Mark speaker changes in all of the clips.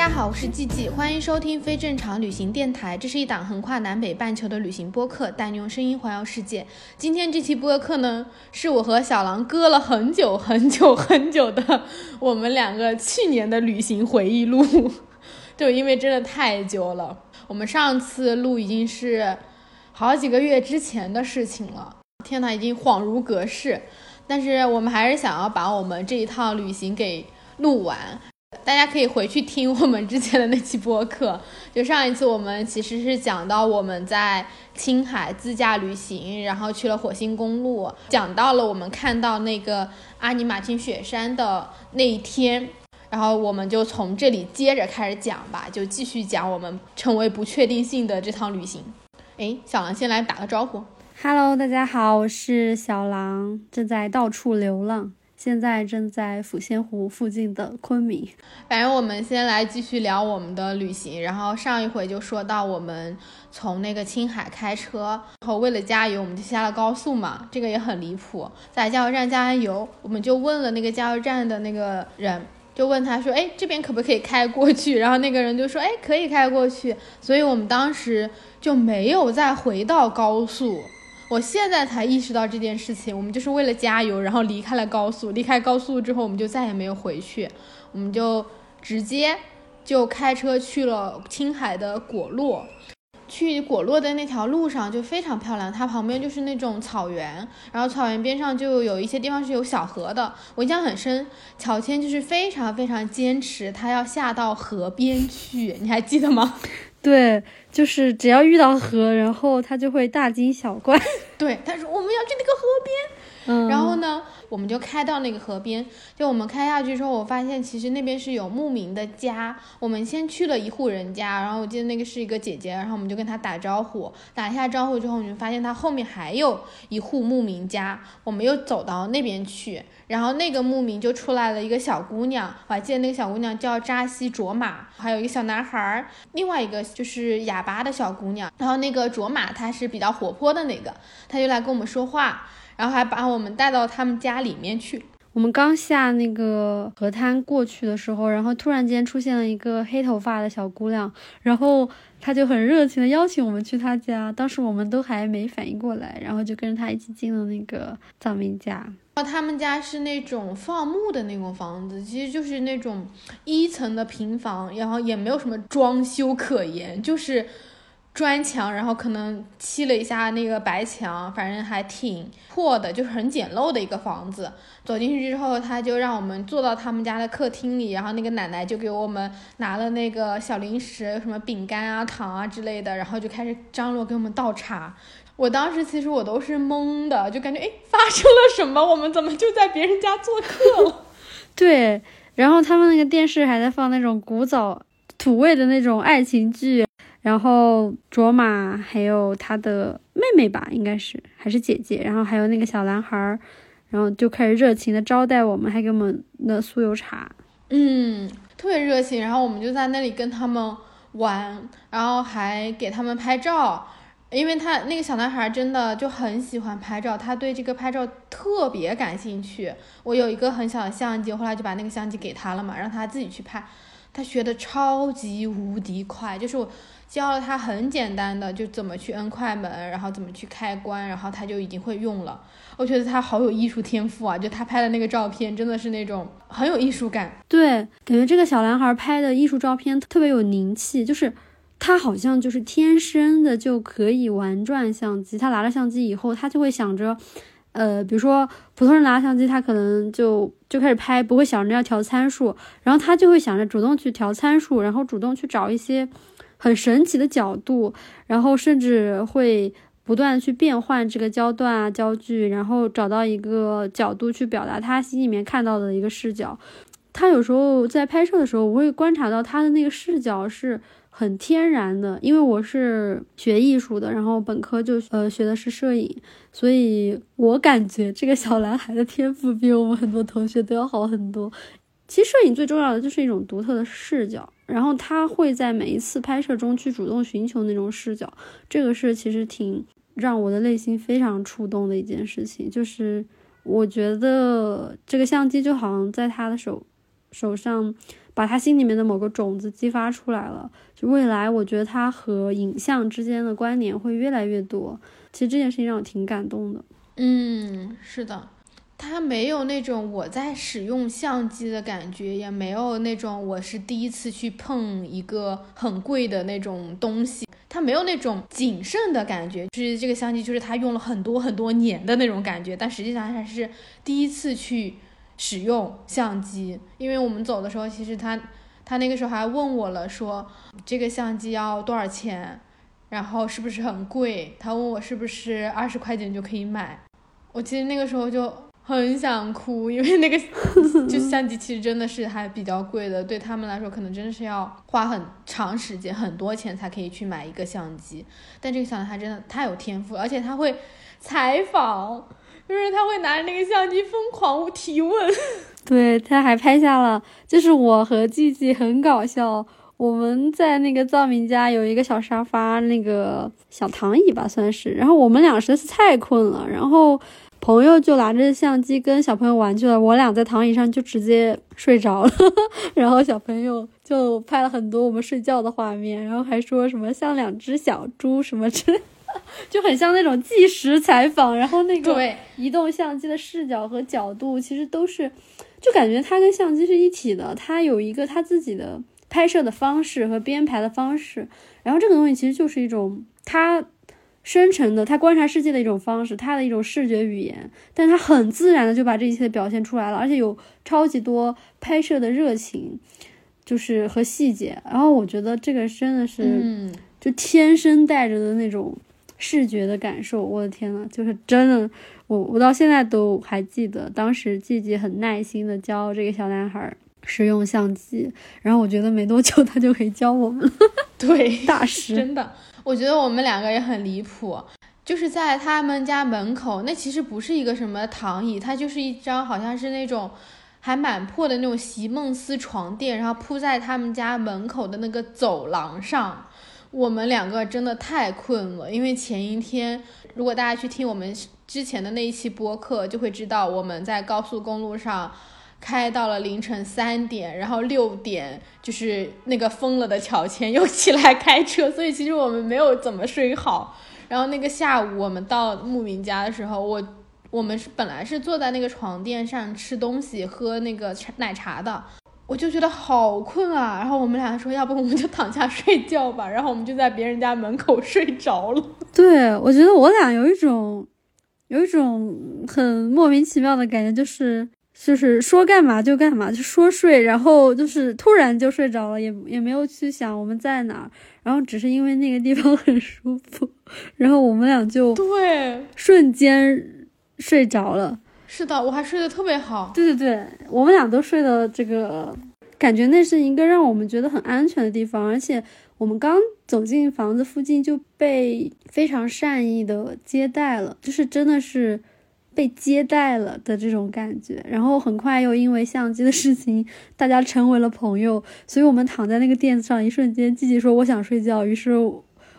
Speaker 1: 大家好，我是季季，欢迎收听非正常旅行电台。这是一档横跨南北半球的旅行播客，带你用声音环游世界。今天这期播客呢，是我和小狼搁了很久很久很久的我们两个去年的旅行回忆录。就因为真的太久了，我们上次录已经是好几个月之前的事情了。天呐，已经恍如隔世。但是我们还是想要把我们这一趟旅行给录完。大家可以回去听我们之前的那期播客，就上一次我们其实是讲到我们在青海自驾旅行，然后去了火星公路，讲到了我们看到那个阿尼玛卿雪山的那一天，然后我们就从这里接着开始讲吧，就继续讲我们成为不确定性的这趟旅行。哎，小狼先来打个招呼。
Speaker 2: Hello，大家好，我是小狼，正在到处流浪，现在正在抚仙湖附近的昆明。
Speaker 1: 反正我们先来继续聊我们的旅行，然后上一回就说到我们从那个青海开车，然后为了加油，我们就下了高速嘛，这个也很离谱，在加油站加完油，我们就问了那个加油站的那个人。就问他说：“哎，这边可不可以开过去？” 然后那个人就说：“哎，可以开过去。”所以我们当时就没有再回到高速。我现在才意识到这件事情，我们就是为了加油，然后离开了高速。离开高速之后，我们就再也没有回去，我们就直接就开车去了青海的果洛。去果洛的那条路上就非常漂亮，它旁边就是那种草原，然后草原边上就有一些地方是有小河的。我印象很深，乔迁就是非常非常坚持，他要下到河边去，你还记得吗？
Speaker 2: 对，就是只要遇到河，然后他就会大惊小怪。
Speaker 1: 对，他说我们要去那个河边。
Speaker 2: 嗯，
Speaker 1: 然后呢，我们就开到那个河边。就我们开下去之后，我发现其实那边是有牧民的家。我们先去了一户人家，然后我记得那个是一个姐姐，然后我们就跟她打招呼。打一下招呼之后，我们就发现她后面还有一户牧民家。我们又走到那边去，然后那个牧民就出来了一个小姑娘，我还记得那个小姑娘叫扎西卓玛，还有一个小男孩儿，另外一个就是哑巴的小姑娘。然后那个卓玛她是比较活泼的那个，她就来跟我们说话。然后还把我们带到他们家里面去。
Speaker 2: 我们刚下那个河滩过去的时候，然后突然间出现了一个黑头发的小姑娘，然后她就很热情的邀请我们去她家。当时我们都还没反应过来，然后就跟着她一起进了那个藏民家。
Speaker 1: 他们家是那种放牧的那种房子，其实就是那种一层的平房，然后也没有什么装修可言，就是。砖墙，然后可能漆了一下那个白墙，反正还挺破的，就是很简陋的一个房子。走进去之后，他就让我们坐到他们家的客厅里，然后那个奶奶就给我们拿了那个小零食，什么饼干啊、糖啊之类的，然后就开始张罗给我们倒茶。我当时其实我都是懵的，就感觉哎，发生了什么？我们怎么就在别人家做客了？
Speaker 2: 对，然后他们那个电视还在放那种古早土味的那种爱情剧。然后卓玛还有他的妹妹吧，应该是还是姐姐，然后还有那个小男孩儿，然后就开始热情的招待我们，还给我们的酥油茶，
Speaker 1: 嗯，特别热情。然后我们就在那里跟他们玩，然后还给他们拍照，因为他那个小男孩真的就很喜欢拍照，他对这个拍照特别感兴趣。我有一个很小的相机，后来就把那个相机给他了嘛，让他自己去拍。他学的超级无敌快，就是我教了他很简单的，就怎么去摁快门，然后怎么去开关，然后他就已经会用了。我觉得他好有艺术天赋啊！就他拍的那个照片，真的是那种很有艺术感。
Speaker 2: 对，感觉这个小男孩拍的艺术照片特别有灵气，就是他好像就是天生的就可以玩转相机。他拿了相机以后，他就会想着。呃，比如说普通人拿相机，他可能就就开始拍，不会想着要调参数，然后他就会想着主动去调参数，然后主动去找一些很神奇的角度，然后甚至会不断去变换这个焦段啊、焦距，然后找到一个角度去表达他心里面看到的一个视角。他有时候在拍摄的时候，我会观察到他的那个视角是很天然的，因为我是学艺术的，然后本科就呃学的是摄影，所以我感觉这个小男孩的天赋比我们很多同学都要好很多。其实摄影最重要的就是一种独特的视角，然后他会在每一次拍摄中去主动寻求那种视角，这个是其实挺让我的内心非常触动的一件事情。就是我觉得这个相机就好像在他的手手上，把他心里面的某个种子激发出来了。就未来，我觉得他和影像之间的关联会越来越多。其实这件事情让我挺感动的。
Speaker 1: 嗯，是的。他没有那种我在使用相机的感觉，也没有那种我是第一次去碰一个很贵的那种东西，他没有那种谨慎的感觉，就是这个相机就是他用了很多很多年的那种感觉，但实际上他是第一次去使用相机，因为我们走的时候，其实他他那个时候还问我了，说这个相机要多少钱，然后是不是很贵，他问我是不是二十块钱就可以买，我其实那个时候就。很想哭，因为那个 就相机其实真的是还比较贵的，对他们来说可能真的是要花很长时间、很多钱才可以去买一个相机。但这个小男孩真的太有天赋，而且他会采访，就是他会拿着那个相机疯狂提问。
Speaker 2: 对，他还拍下了，就是我和季季很搞笑，我们在那个藏民家有一个小沙发，那个小躺椅吧算是，然后我们俩实在是太困了，然后。朋友就拿着相机跟小朋友玩去了，我俩在躺椅上就直接睡着了，然后小朋友就拍了很多我们睡觉的画面，然后还说什么像两只小猪什么之类，就很像那种纪实采访。然后那个移动相机的视角和角度其实都是，就感觉它跟相机是一体的，它有一个它自己的拍摄的方式和编排的方式，然后这个东西其实就是一种它。生成的，他观察世界的一种方式，他的一种视觉语言，但他很自然的就把这一切表现出来了，而且有超级多拍摄的热情，就是和细节。然后我觉得这个真的是，就天生带着的那种视觉的感受。我的天呐，就是真的，我我到现在都还记得，当时季季很耐心的教这个小男孩使用相机，然后我觉得没多久他就可以教我们了。
Speaker 1: 对，
Speaker 2: 大师，
Speaker 1: 真的。我觉得我们两个也很离谱，就是在他们家门口，那其实不是一个什么躺椅，它就是一张好像是那种还蛮破的那种席梦思床垫，然后铺在他们家门口的那个走廊上。我们两个真的太困了，因为前一天，如果大家去听我们之前的那一期播客，就会知道我们在高速公路上。开到了凌晨三点，然后六点就是那个疯了的乔迁又起来开车，所以其实我们没有怎么睡好。然后那个下午我们到牧民家的时候，我我们是本来是坐在那个床垫上吃东西喝那个奶茶的，我就觉得好困啊。然后我们俩说，要不我们就躺下睡觉吧。然后我们就在别人家门口睡着了。
Speaker 2: 对，我觉得我俩有一种有一种很莫名其妙的感觉，就是。就是说干嘛就干嘛，就说睡，然后就是突然就睡着了，也也没有去想我们在哪，然后只是因为那个地方很舒服，然后我们俩就
Speaker 1: 对
Speaker 2: 瞬间睡着了。
Speaker 1: 是的，我还睡得特别好。
Speaker 2: 对对对，我们俩都睡的这个感觉，那是一个让我们觉得很安全的地方，而且我们刚走进房子附近就被非常善意的接待了，就是真的是。被接待了的这种感觉，然后很快又因为相机的事情，大家成为了朋友。所以，我们躺在那个垫子上，一瞬间，季季说：“我想睡觉。”于是，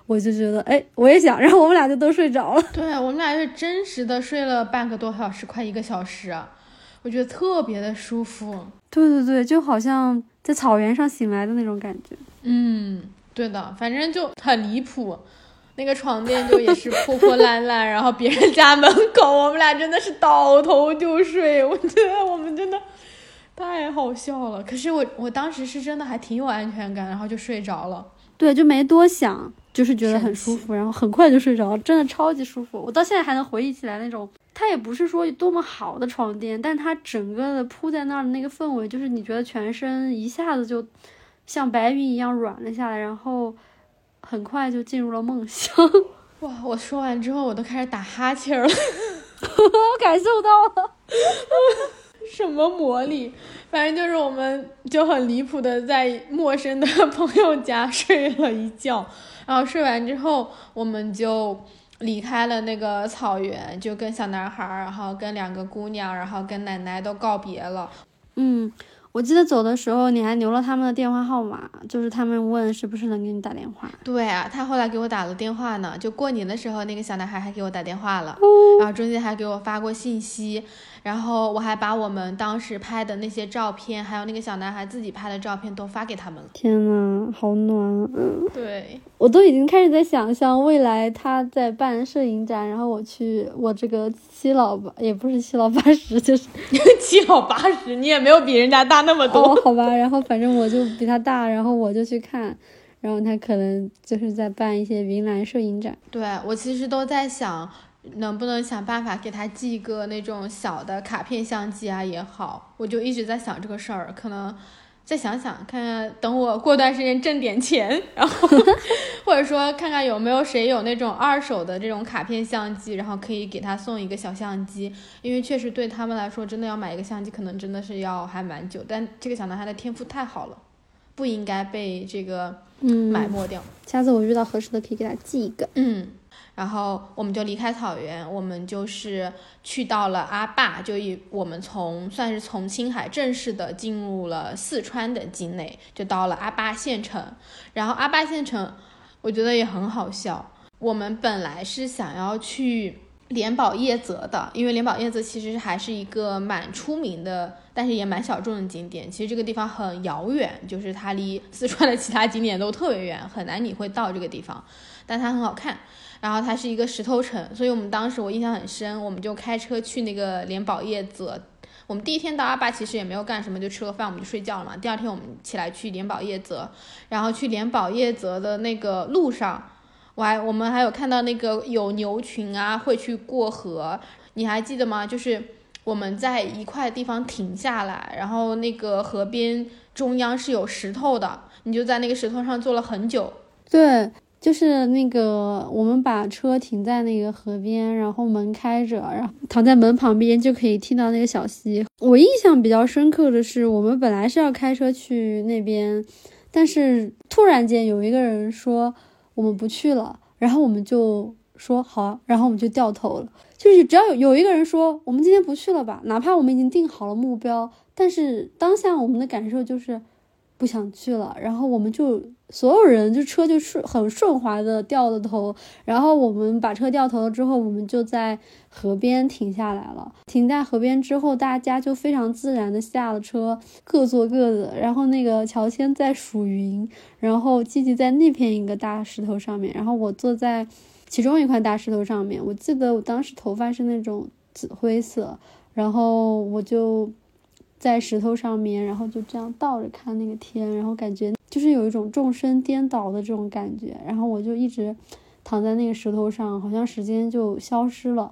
Speaker 2: 我就觉得，哎，我也想。然后我们俩就都睡着了。
Speaker 1: 对，我们俩是真实的睡了半个多小时，快一个小时，我觉得特别的舒服。
Speaker 2: 对对对，就好像在草原上醒来的那种感觉。
Speaker 1: 嗯，对的，反正就很离谱。那个床垫就也是破破烂烂，然后别人家门口，我们俩真的是倒头就睡。我觉得我们真的太好笑了。可是我我当时是真的还挺有安全感，然后就睡着了。
Speaker 2: 对，就没多想，就是觉得很舒服，然后很快就睡着了，真的超级舒服。我到现在还能回忆起来那种，它也不是说多么好的床垫，但它整个的铺在那儿的那个氛围，就是你觉得全身一下子就像白云一样软了下来，然后。很快就进入了梦乡。
Speaker 1: 哇！我说完之后，我都开始打哈欠了。
Speaker 2: 我感受到了。
Speaker 1: 什么魔力？反正就是我们就很离谱的在陌生的朋友家睡了一觉，然后睡完之后我们就离开了那个草原，就跟小男孩，然后跟两个姑娘，然后跟奶奶都告别了。
Speaker 2: 嗯。我记得走的时候你还留了他们的电话号码，就是他们问是不是能给你打电话。
Speaker 1: 对啊，他后来给我打了电话呢，就过年的时候那个小男孩还给我打电话了，然后中间还给我发过信息。然后我还把我们当时拍的那些照片，还有那个小男孩自己拍的照片都发给他们了。
Speaker 2: 天呐，好暖！
Speaker 1: 对，
Speaker 2: 我都已经开始在想象未来他在办摄影展，然后我去，我这个七老八也不是七老八十，就是
Speaker 1: 七老八十，你也没有比人家大那么多，
Speaker 2: 好吧？然后反正我就比他大，然后我就去看，然后他可能就是在办一些云南摄影展。
Speaker 1: 对我其实都在想。能不能想办法给他寄一个那种小的卡片相机啊也好，我就一直在想这个事儿，可能再想想看看，等我过段时间挣点钱，然后或者说看看有没有谁有那种二手的这种卡片相机，然后可以给他送一个小相机，因为确实对他们来说，真的要买一个相机，可能真的是要还蛮久。但这个小男孩的天赋太好了，不应该被这个埋没掉。
Speaker 2: 下次我遇到合适的，可以给他寄一个。
Speaker 1: 嗯。然后我们就离开草原，我们就是去到了阿坝，就以我们从算是从青海正式的进入了四川的境内，就到了阿坝县城。然后阿坝县城，我觉得也很好笑。我们本来是想要去莲宝叶泽的，因为莲宝叶泽其实还是一个蛮出名的，但是也蛮小众的景点。其实这个地方很遥远，就是它离四川的其他景点都特别远，很难你会到这个地方，但它很好看。然后它是一个石头城，所以我们当时我印象很深，我们就开车去那个莲宝叶泽。我们第一天到阿坝其实也没有干什么，就吃个饭我们就睡觉了嘛。第二天我们起来去莲宝叶泽，然后去莲宝叶泽的那个路上，我还我们还有看到那个有牛群啊会去过河，你还记得吗？就是我们在一块地方停下来，然后那个河边中央是有石头的，你就在那个石头上坐了很久。
Speaker 2: 对。就是那个，我们把车停在那个河边，然后门开着，然后躺在门旁边就可以听到那个小溪。我印象比较深刻的是，我们本来是要开车去那边，但是突然间有一个人说我们不去了，然后我们就说好，然后我们就掉头了。就是只要有有一个人说我们今天不去了吧，哪怕我们已经定好了目标，但是当下我们的感受就是不想去了，然后我们就。所有人就车就顺很顺滑的掉了头，然后我们把车掉头了之后，我们就在河边停下来了。停在河边之后，大家就非常自然的下了车，各坐各的。然后那个乔迁在数云，然后季季在那片一个大石头上面，然后我坐在其中一块大石头上面。我记得我当时头发是那种紫灰色，然后我就在石头上面，然后就这样倒着看那个天，然后感觉。就是有一种众生颠倒的这种感觉，然后我就一直躺在那个石头上，好像时间就消失了，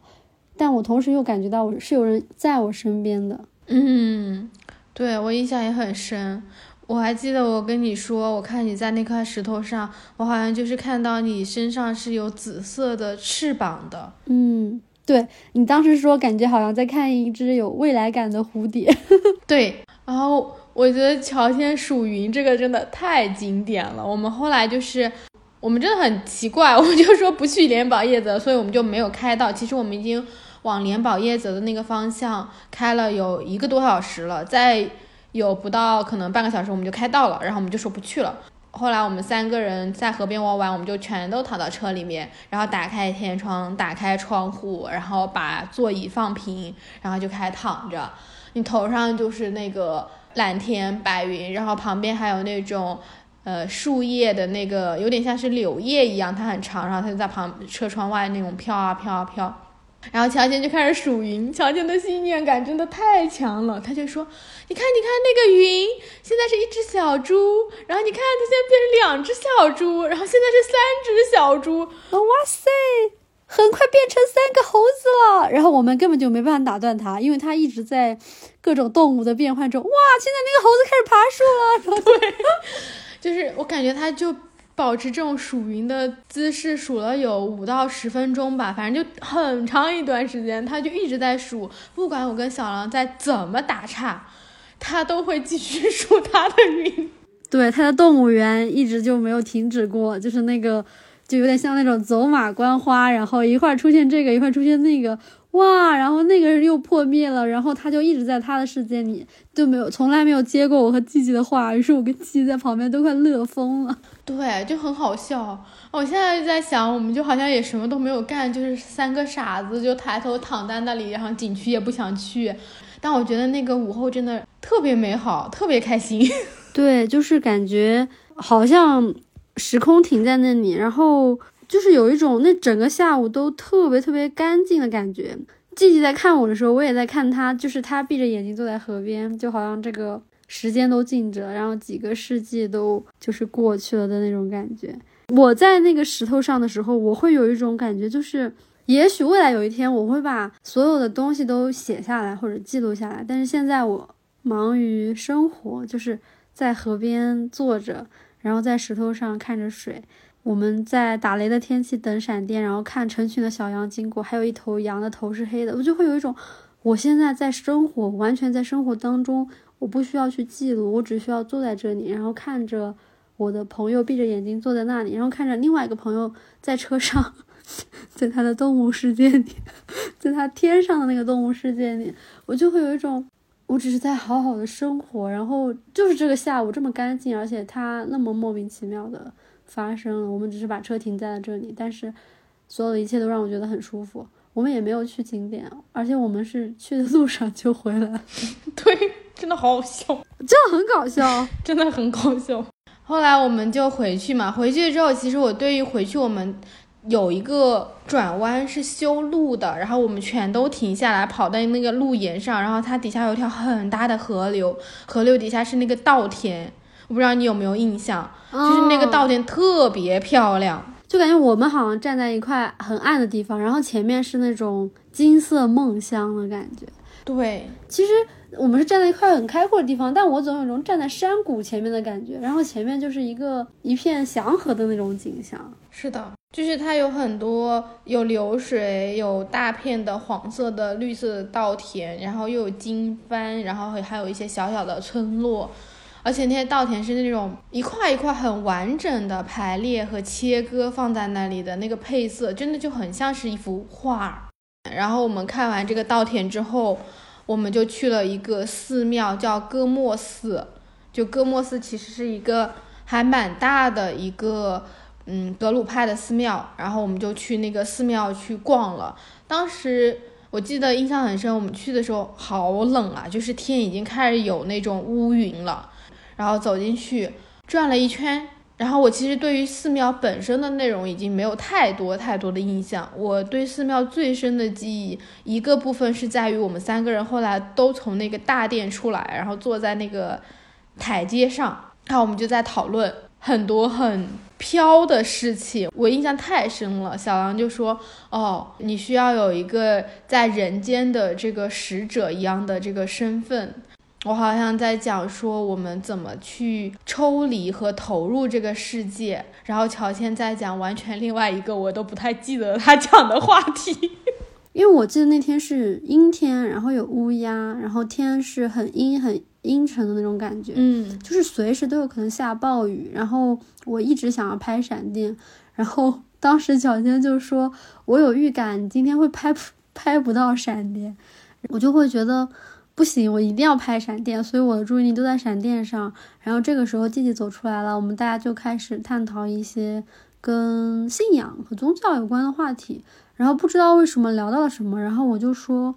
Speaker 2: 但我同时又感觉到我是有人在我身边的。
Speaker 1: 嗯，对我印象也很深，我还记得我跟你说，我看你在那块石头上，我好像就是看到你身上是有紫色的翅膀的。
Speaker 2: 嗯，对你当时说感觉好像在看一只有未来感的蝴蝶。
Speaker 1: 对，然后。我觉得乔迁数云这个真的太经典了。我们后来就是，我们真的很奇怪，我们就说不去莲宝叶泽，所以我们就没有开到。其实我们已经往莲宝叶泽的那个方向开了有一个多小时了，再有不到可能半个小时我们就开到了，然后我们就说不去了。后来我们三个人在河边玩完，我们就全都躺到车里面，然后打开天窗，打开窗户，然后把座椅放平，然后就开始躺着。你头上就是那个。蓝天白云，然后旁边还有那种，呃，树叶的那个，有点像是柳叶一样，它很长，然后它就在旁车窗外那种飘啊飘啊飘，然后乔迁就开始数云，乔迁的信念感真的太强了，他就说，你看你看那个云，现在是一只小猪，然后你看它现在变成两只小猪，然后现在是三只小猪，
Speaker 2: 哇塞！很快变成三个猴子了，然后我们根本就没办法打断他，因为他一直在各种动物的变换中。哇，现在那个猴子开始爬树了，
Speaker 1: 对，就是我感觉他就保持这种数云的姿势，数了有五到十分钟吧，反正就很长一段时间，他就一直在数，不管我跟小狼在怎么打岔，他都会继续数他的云。
Speaker 2: 对，他的动物园一直就没有停止过，就是那个，就有点像那种走马观花，然后一会儿出现这个，一会儿出现那个。哇，然后那个人又破灭了，然后他就一直在他的世界里，就没有从来没有接过我和季季的话，于是我跟季季在旁边都快乐疯了。
Speaker 1: 对，就很好笑。我现在在想，我们就好像也什么都没有干，就是三个傻子就抬头躺在那里，然后景区也不想去。但我觉得那个午后真的特别美好，特别开心。
Speaker 2: 对，就是感觉好像时空停在那里，然后。就是有一种那整个下午都特别特别干净的感觉。季季在看我的时候，我也在看他，就是他闭着眼睛坐在河边，就好像这个时间都静止了，然后几个世纪都就是过去了的那种感觉。我在那个石头上的时候，我会有一种感觉，就是也许未来有一天我会把所有的东西都写下来或者记录下来，但是现在我忙于生活，就是在河边坐着，然后在石头上看着水。我们在打雷的天气等闪电，然后看成群的小羊经过，还有一头羊的头是黑的，我就会有一种，我现在在生活，完全在生活当中，我不需要去记录，我只需要坐在这里，然后看着我的朋友闭着眼睛坐在那里，然后看着另外一个朋友在车上，在他的动物世界里，在他天上的那个动物世界里，我就会有一种，我只是在好好的生活，然后就是这个下午这么干净，而且它那么莫名其妙的。发生了，我们只是把车停在了这里，但是所有的一切都让我觉得很舒服。我们也没有去景点，而且我们是去的路上就回来。
Speaker 1: 对，真的好好笑，
Speaker 2: 真的很搞笑，
Speaker 1: 真的很搞笑。后来我们就回去嘛，回去之后，其实我对于回去我们有一个转弯是修路的，然后我们全都停下来跑到那个路沿上，然后它底下有一条很大的河流，河流底下是那个稻田。我不知道你有没有印象，就是那个稻田特别漂亮，
Speaker 2: 就感觉我们好像站在一块很暗的地方，然后前面是那种金色梦乡的感觉。
Speaker 1: 对，
Speaker 2: 其实我们是站在一块很开阔的地方，但我总有一种站在山谷前面的感觉，然后前面就是一个一片祥和的那种景象。
Speaker 1: 是的，就是它有很多有流水，有大片的黄色的、绿色的稻田，然后又有经幡，然后还有一些小小的村落。而且那些稻田是那种一块一块很完整的排列和切割放在那里的那个配色，真的就很像是一幅画。然后我们看完这个稻田之后，我们就去了一个寺庙，叫哥莫寺。就哥莫寺其实是一个还蛮大的一个嗯格鲁派的寺庙。然后我们就去那个寺庙去逛了。当时我记得印象很深，我们去的时候好冷啊，就是天已经开始有那种乌云了。然后走进去转了一圈，然后我其实对于寺庙本身的内容已经没有太多太多的印象。我对寺庙最深的记忆，一个部分是在于我们三个人后来都从那个大殿出来，然后坐在那个台阶上，然后我们就在讨论很多很飘的事情。我印象太深了，小狼就说：“哦，你需要有一个在人间的这个使者一样的这个身份。”我好像在讲说我们怎么去抽离和投入这个世界，然后乔迁在讲完全另外一个我都不太记得他讲的话题，
Speaker 2: 因为我记得那天是阴天，然后有乌鸦，然后天是很阴很阴沉的那种感觉，
Speaker 1: 嗯，
Speaker 2: 就是随时都有可能下暴雨，然后我一直想要拍闪电，然后当时乔迁就说我有预感今天会拍拍不到闪电，我就会觉得。不行，我一定要拍闪电，所以我的注意力都在闪电上。然后这个时候，季季走出来了，我们大家就开始探讨一些跟信仰和宗教有关的话题。然后不知道为什么聊到了什么，然后我就说，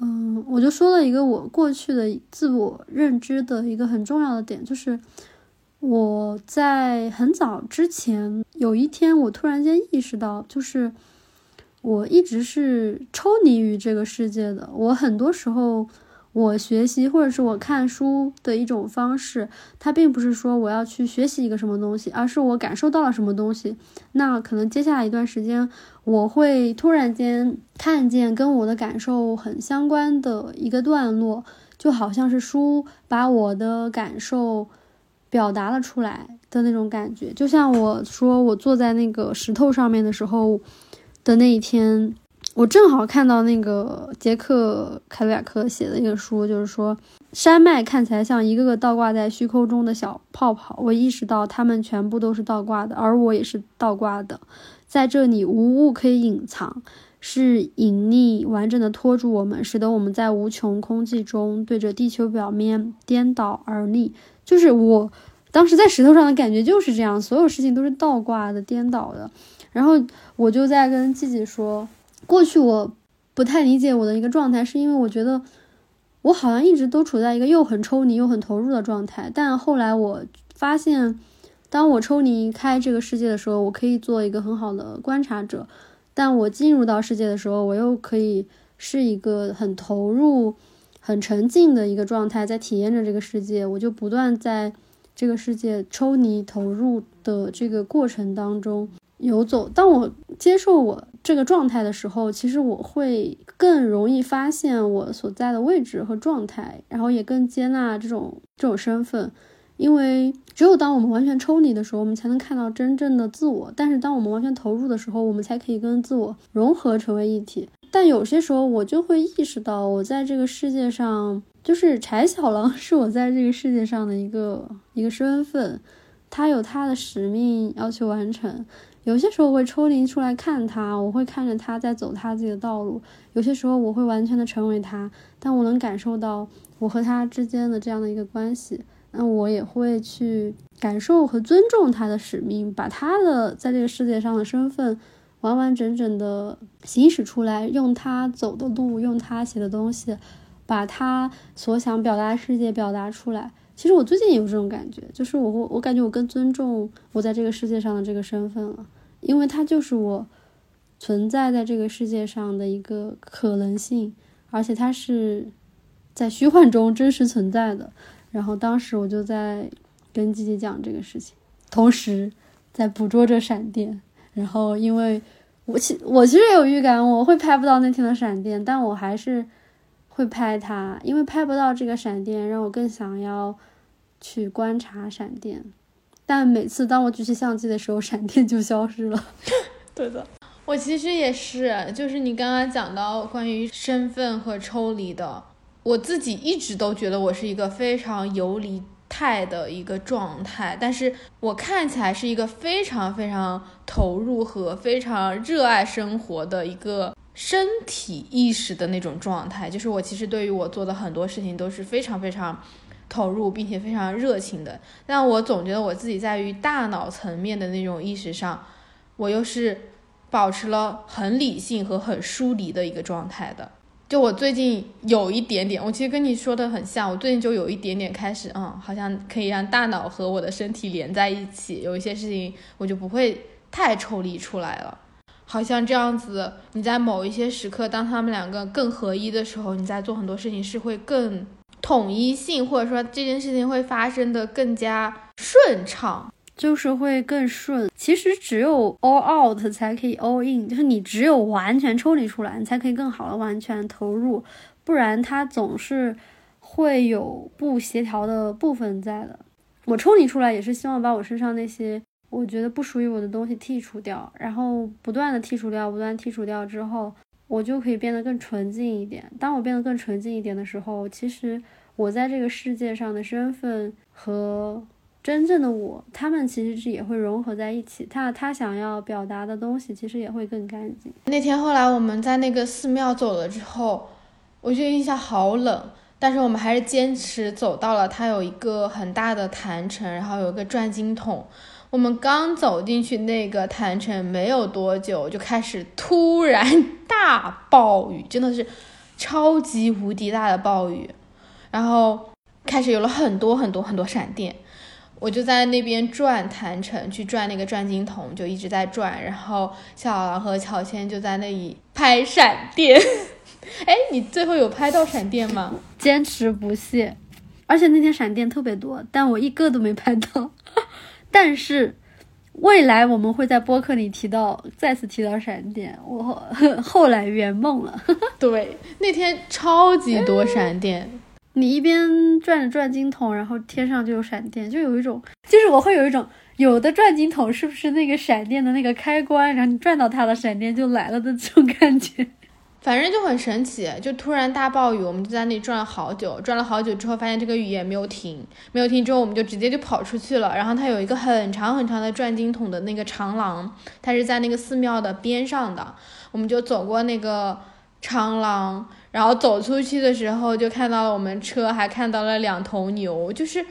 Speaker 2: 嗯，我就说了一个我过去的自我认知的一个很重要的点，就是我在很早之前有一天，我突然间意识到，就是。我一直是抽离于这个世界的。我很多时候，我学习或者是我看书的一种方式，它并不是说我要去学习一个什么东西，而是我感受到了什么东西。那可能接下来一段时间，我会突然间看见跟我的感受很相关的一个段落，就好像是书把我的感受表达了出来的那种感觉。就像我说，我坐在那个石头上面的时候的那一天，我正好看到那个杰克凯鲁亚克写的一个书，就是说山脉看起来像一个个倒挂在虚空中的小泡泡。我意识到它们全部都是倒挂的，而我也是倒挂的，在这里无物可以隐藏。是隐匿完整的拖住我们，使得我们在无穷空寂中对着地球表面颠倒而立。就是我当时在石头上的感觉就是这样，所有事情都是倒挂的、颠倒的。然后我就在跟季季说，过去我不太理解我的一个状态，是因为我觉得我好像一直都处在一个又很抽离又很投入的状态。但后来我发现，当我抽离开这个世界的时候，我可以做一个很好的观察者。但我进入到世界的时候，我又可以是一个很投入、很沉浸的一个状态，在体验着这个世界。我就不断在这个世界抽离、投入的这个过程当中游走。当我接受我这个状态的时候，其实我会更容易发现我所在的位置和状态，然后也更接纳这种这种身份。因为只有当我们完全抽离的时候，我们才能看到真正的自我。但是当我们完全投入的时候，我们才可以跟自我融合成为一体。但有些时候，我就会意识到，我在这个世界上，就是柴小狼 是我在这个世界上的一个一个身份，他有他的使命要去完成。有些时候会抽离出来看他，我会看着他在走他自己的道路。有些时候我会完全的成为他，但我能感受到我和他之间的这样的一个关系。那我也会去感受和尊重他的使命，把他的在这个世界上的身份完完整整的行使出来，用他走的路，用他写的东西，把他所想表达世界表达出来。其实我最近也有这种感觉，就是我我我感觉我更尊重我在这个世界上的这个身份了，因为它就是我存在在这个世界上的一个可能性，而且它是在虚幻中真实存在的。然后当时我就在跟吉吉讲这个事情，同时在捕捉着闪电。然后因为我其我其实有预感我会拍不到那天的闪电，但我还是会拍它，因为拍不到这个闪电，让我更想要去观察闪电。但每次当我举起相机的时候，闪电就消失了。
Speaker 1: 对的，我其实也是，就是你刚刚讲到关于身份和抽离的。我自己一直都觉得我是一个非常游离态的一个状态，但是我看起来是一个非常非常投入和非常热爱生活的一个身体意识的那种状态。就是我其实对于我做的很多事情都是非常非常投入，并且非常热情的。但我总觉得我自己在于大脑层面的那种意识上，我又是保持了很理性和很疏离的一个状态的。就我最近有一点点，我其实跟你说的很像，我最近就有一点点开始，嗯，好像可以让大脑和我的身体连在一起，有一些事情我就不会太抽离出来了，好像这样子，你在某一些时刻，当他们两个更合一的时候，你在做很多事情是会更统一性，或者说这件事情会发生的更加顺畅。
Speaker 2: 就是会更顺。其实只有 all out 才可以 all in，就是你只有完全抽离出来，你才可以更好的完全投入，不然它总是会有不协调的部分在的。我抽离出来也是希望把我身上那些我觉得不属于我的东西剔除掉，然后不断的剔除掉，不断剔除掉之后，我就可以变得更纯净一点。当我变得更纯净一点的时候，其实我在这个世界上的身份和。真正的我，他们其实是也会融合在一起。他他想要表达的东西，其实也会更干净。
Speaker 1: 那天后来我们在那个寺庙走了之后，我觉得印象好冷，但是我们还是坚持走到了。它有一个很大的坛城，然后有一个转经筒。我们刚走进去那个坛城没有多久，就开始突然 大暴雨，真的是超级无敌大的暴雨，然后开始有了很多很多很多闪电。我就在那边转坛城，去转那个转经筒，就一直在转。然后小狼和乔迁就在那里拍闪电。哎，你最后有拍到闪电吗？
Speaker 2: 坚持不懈，而且那天闪电特别多，但我一个都没拍到。但是未来我们会在播客里提到，再次提到闪电。我后 来圆梦了。
Speaker 1: 对，那天超级多闪电。
Speaker 2: 你一边转着转经筒，然后天上就有闪电，就有一种，就是我会有一种，有的转经筒是不是那个闪电的那个开关，然后你转到它的闪电就来了的这种感觉。
Speaker 1: 反正就很神奇，就突然大暴雨，我们就在那里转了好久，转了好久之后，发现这个雨也没有停，没有停之后，我们就直接就跑出去了。然后它有一个很长很长的转经筒的那个长廊，它是在那个寺庙的边上的，我们就走过那个长廊，然后走出去的时候就看到了我们车，还看到了两头牛，就是。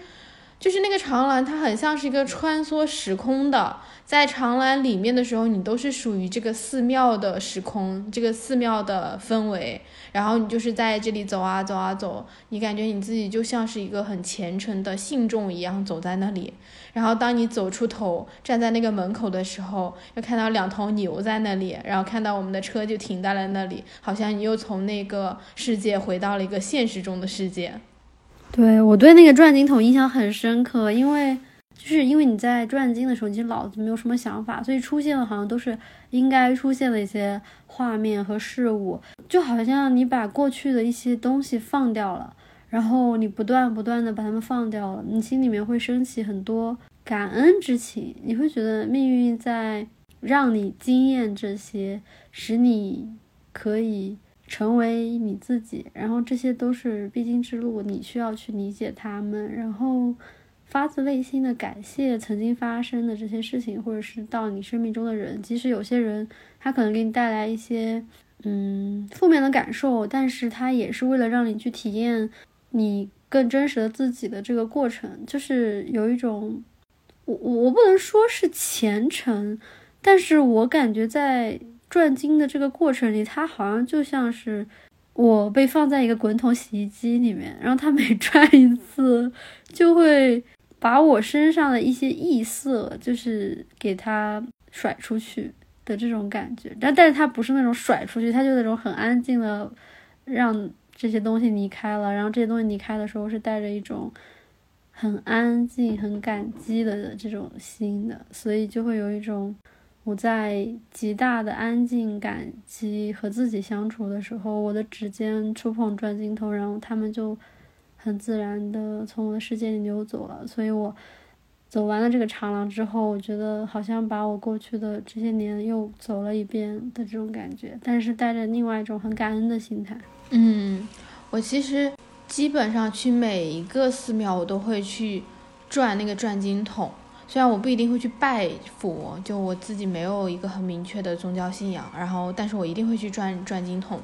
Speaker 1: 就是那个长廊，它很像是一个穿梭时空的，在长廊里面的时候，你都是属于这个寺庙的时空，这个寺庙的氛围，然后你就是在这里走啊走啊走，你感觉你自己就像是一个很虔诚的信众一样走在那里，然后当你走出头，站在那个门口的时候，又看到两头牛在那里，然后看到我们的车就停在了那里，好像你又从那个世界回到了一个现实中的世界。
Speaker 2: 对我对那个转经筒印象很深刻，因为就是因为你在转经的时候，其实脑子没有什么想法，所以出现的好像都是应该出现的一些画面和事物，就好像你把过去的一些东西放掉了，然后你不断不断的把它们放掉了，你心里面会升起很多感恩之情，你会觉得命运在让你经验这些，使你可以。成为你自己，然后这些都是必经之路，你需要去理解他们，然后发自内心的感谢曾经发生的这些事情，或者是到你生命中的人，即使有些人他可能给你带来一些嗯负面的感受，但是他也是为了让你去体验你更真实的自己的这个过程，就是有一种我我我不能说是虔诚，但是我感觉在。转经的这个过程里，它好像就像是我被放在一个滚筒洗衣机里面，然后它每 转一次，就会把我身上的一些异色，就是给它甩出去的这种感觉。但但是它不是那种甩出去，它就那种很安静的让这些东西离开了。然后这些东西离开的时候，是带着一种很安静、很感激的这种心的，所以就会有一种。我在极大的安静、感激和自己相处的时候，我的指尖触碰转镜头，然后他们就很自然的从我的世界里流走了。所以我走完了这个长廊之后，我觉得好像把我过去的这些年又走了一遍的这种感觉，但是带着另外一种很感恩的心态。
Speaker 1: 嗯，我其实基本上去每一个寺庙，我都会去转那个转经筒。虽然我不一定会去拜佛，就我自己没有一个很明确的宗教信仰，然后，但是我一定会去转转经筒。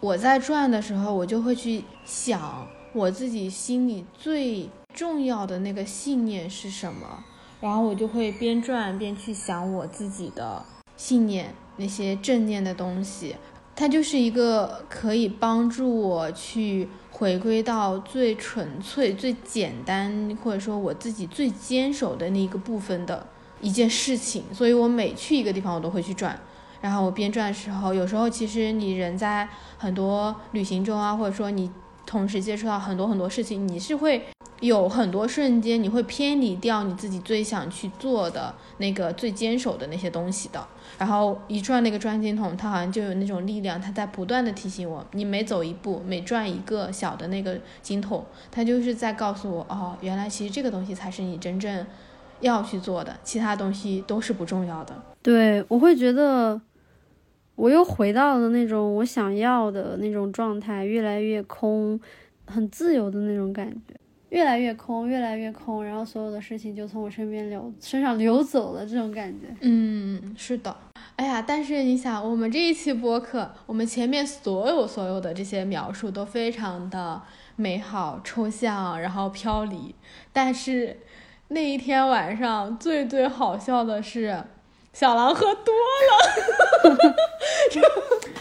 Speaker 1: 我在转的时候，我就会去想我自己心里最重要的那个信念是什么，然后我就会边转边去想我自己的信念，那些正念的东西。它就是一个可以帮助我去。回归到最纯粹、最简单，或者说我自己最坚守的那一个部分的一件事情，所以我每去一个地方，我都会去转。然后我边转的时候，有时候其实你人在很多旅行中啊，或者说你同时接触到很多很多事情，你是会。有很多瞬间，你会偏离掉你自己最想去做的那个最坚守的那些东西的。然后一转那个转经筒，它好像就有那种力量，它在不断的提醒我，你每走一步，每转一个小的那个经筒，它就是在告诉我，哦，原来其实这个东西才是你真正要去做的，其他东西都是不重要的。
Speaker 2: 对，我会觉得我又回到了那种我想要的那种状态，越来越空，很自由的那种感觉。越来越空，越来越空，然后所有的事情就从我身边流身上流走了，这种感觉。
Speaker 1: 嗯，是的。哎呀，但是你想，我们这一期播客，我们前面所有所有的这些描述都非常的美好、抽象，然后飘离。但是那一天晚上最最好笑的是，小狼喝多了。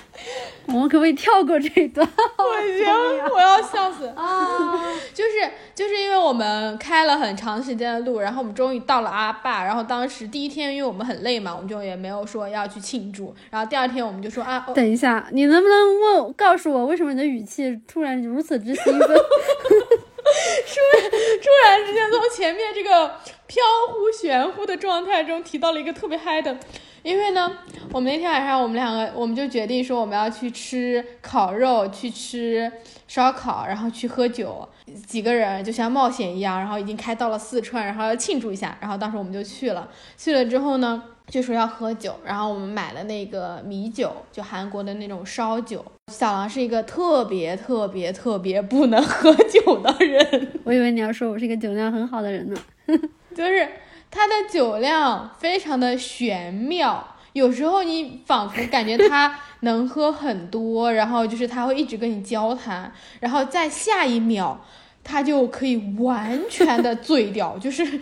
Speaker 2: 我们可不可以跳过这一段？
Speaker 1: 我行，我要笑死 啊！就是就是因为我们开了很长时间的路，然后我们终于到了阿坝，然后当时第一天因为我们很累嘛，我们就也没有说要去庆祝，然后第二天我们就说啊，
Speaker 2: 等一下，你能不能问告诉我为什么你的语气突然如此之兴奋？
Speaker 1: 突然突然之间从前面这个飘忽玄乎的状态中提到了一个特别嗨的。因为呢，我们那天晚上我们两个我们就决定说我们要去吃烤肉，去吃烧烤，然后去喝酒，几个人就像冒险一样，然后已经开到了四川，然后要庆祝一下，然后当时我们就去了，去了之后呢。就说要喝酒，然后我们买了那个米酒，就韩国的那种烧酒。小狼是一个特别特别特别不能喝酒的人，
Speaker 2: 我以为你要说我是一个酒量很好的人呢。
Speaker 1: 就是他的酒量非常的玄妙，有时候你仿佛感觉他能喝很多，然后就是他会一直跟你交谈，然后在下一秒他就可以完全的醉掉，就是。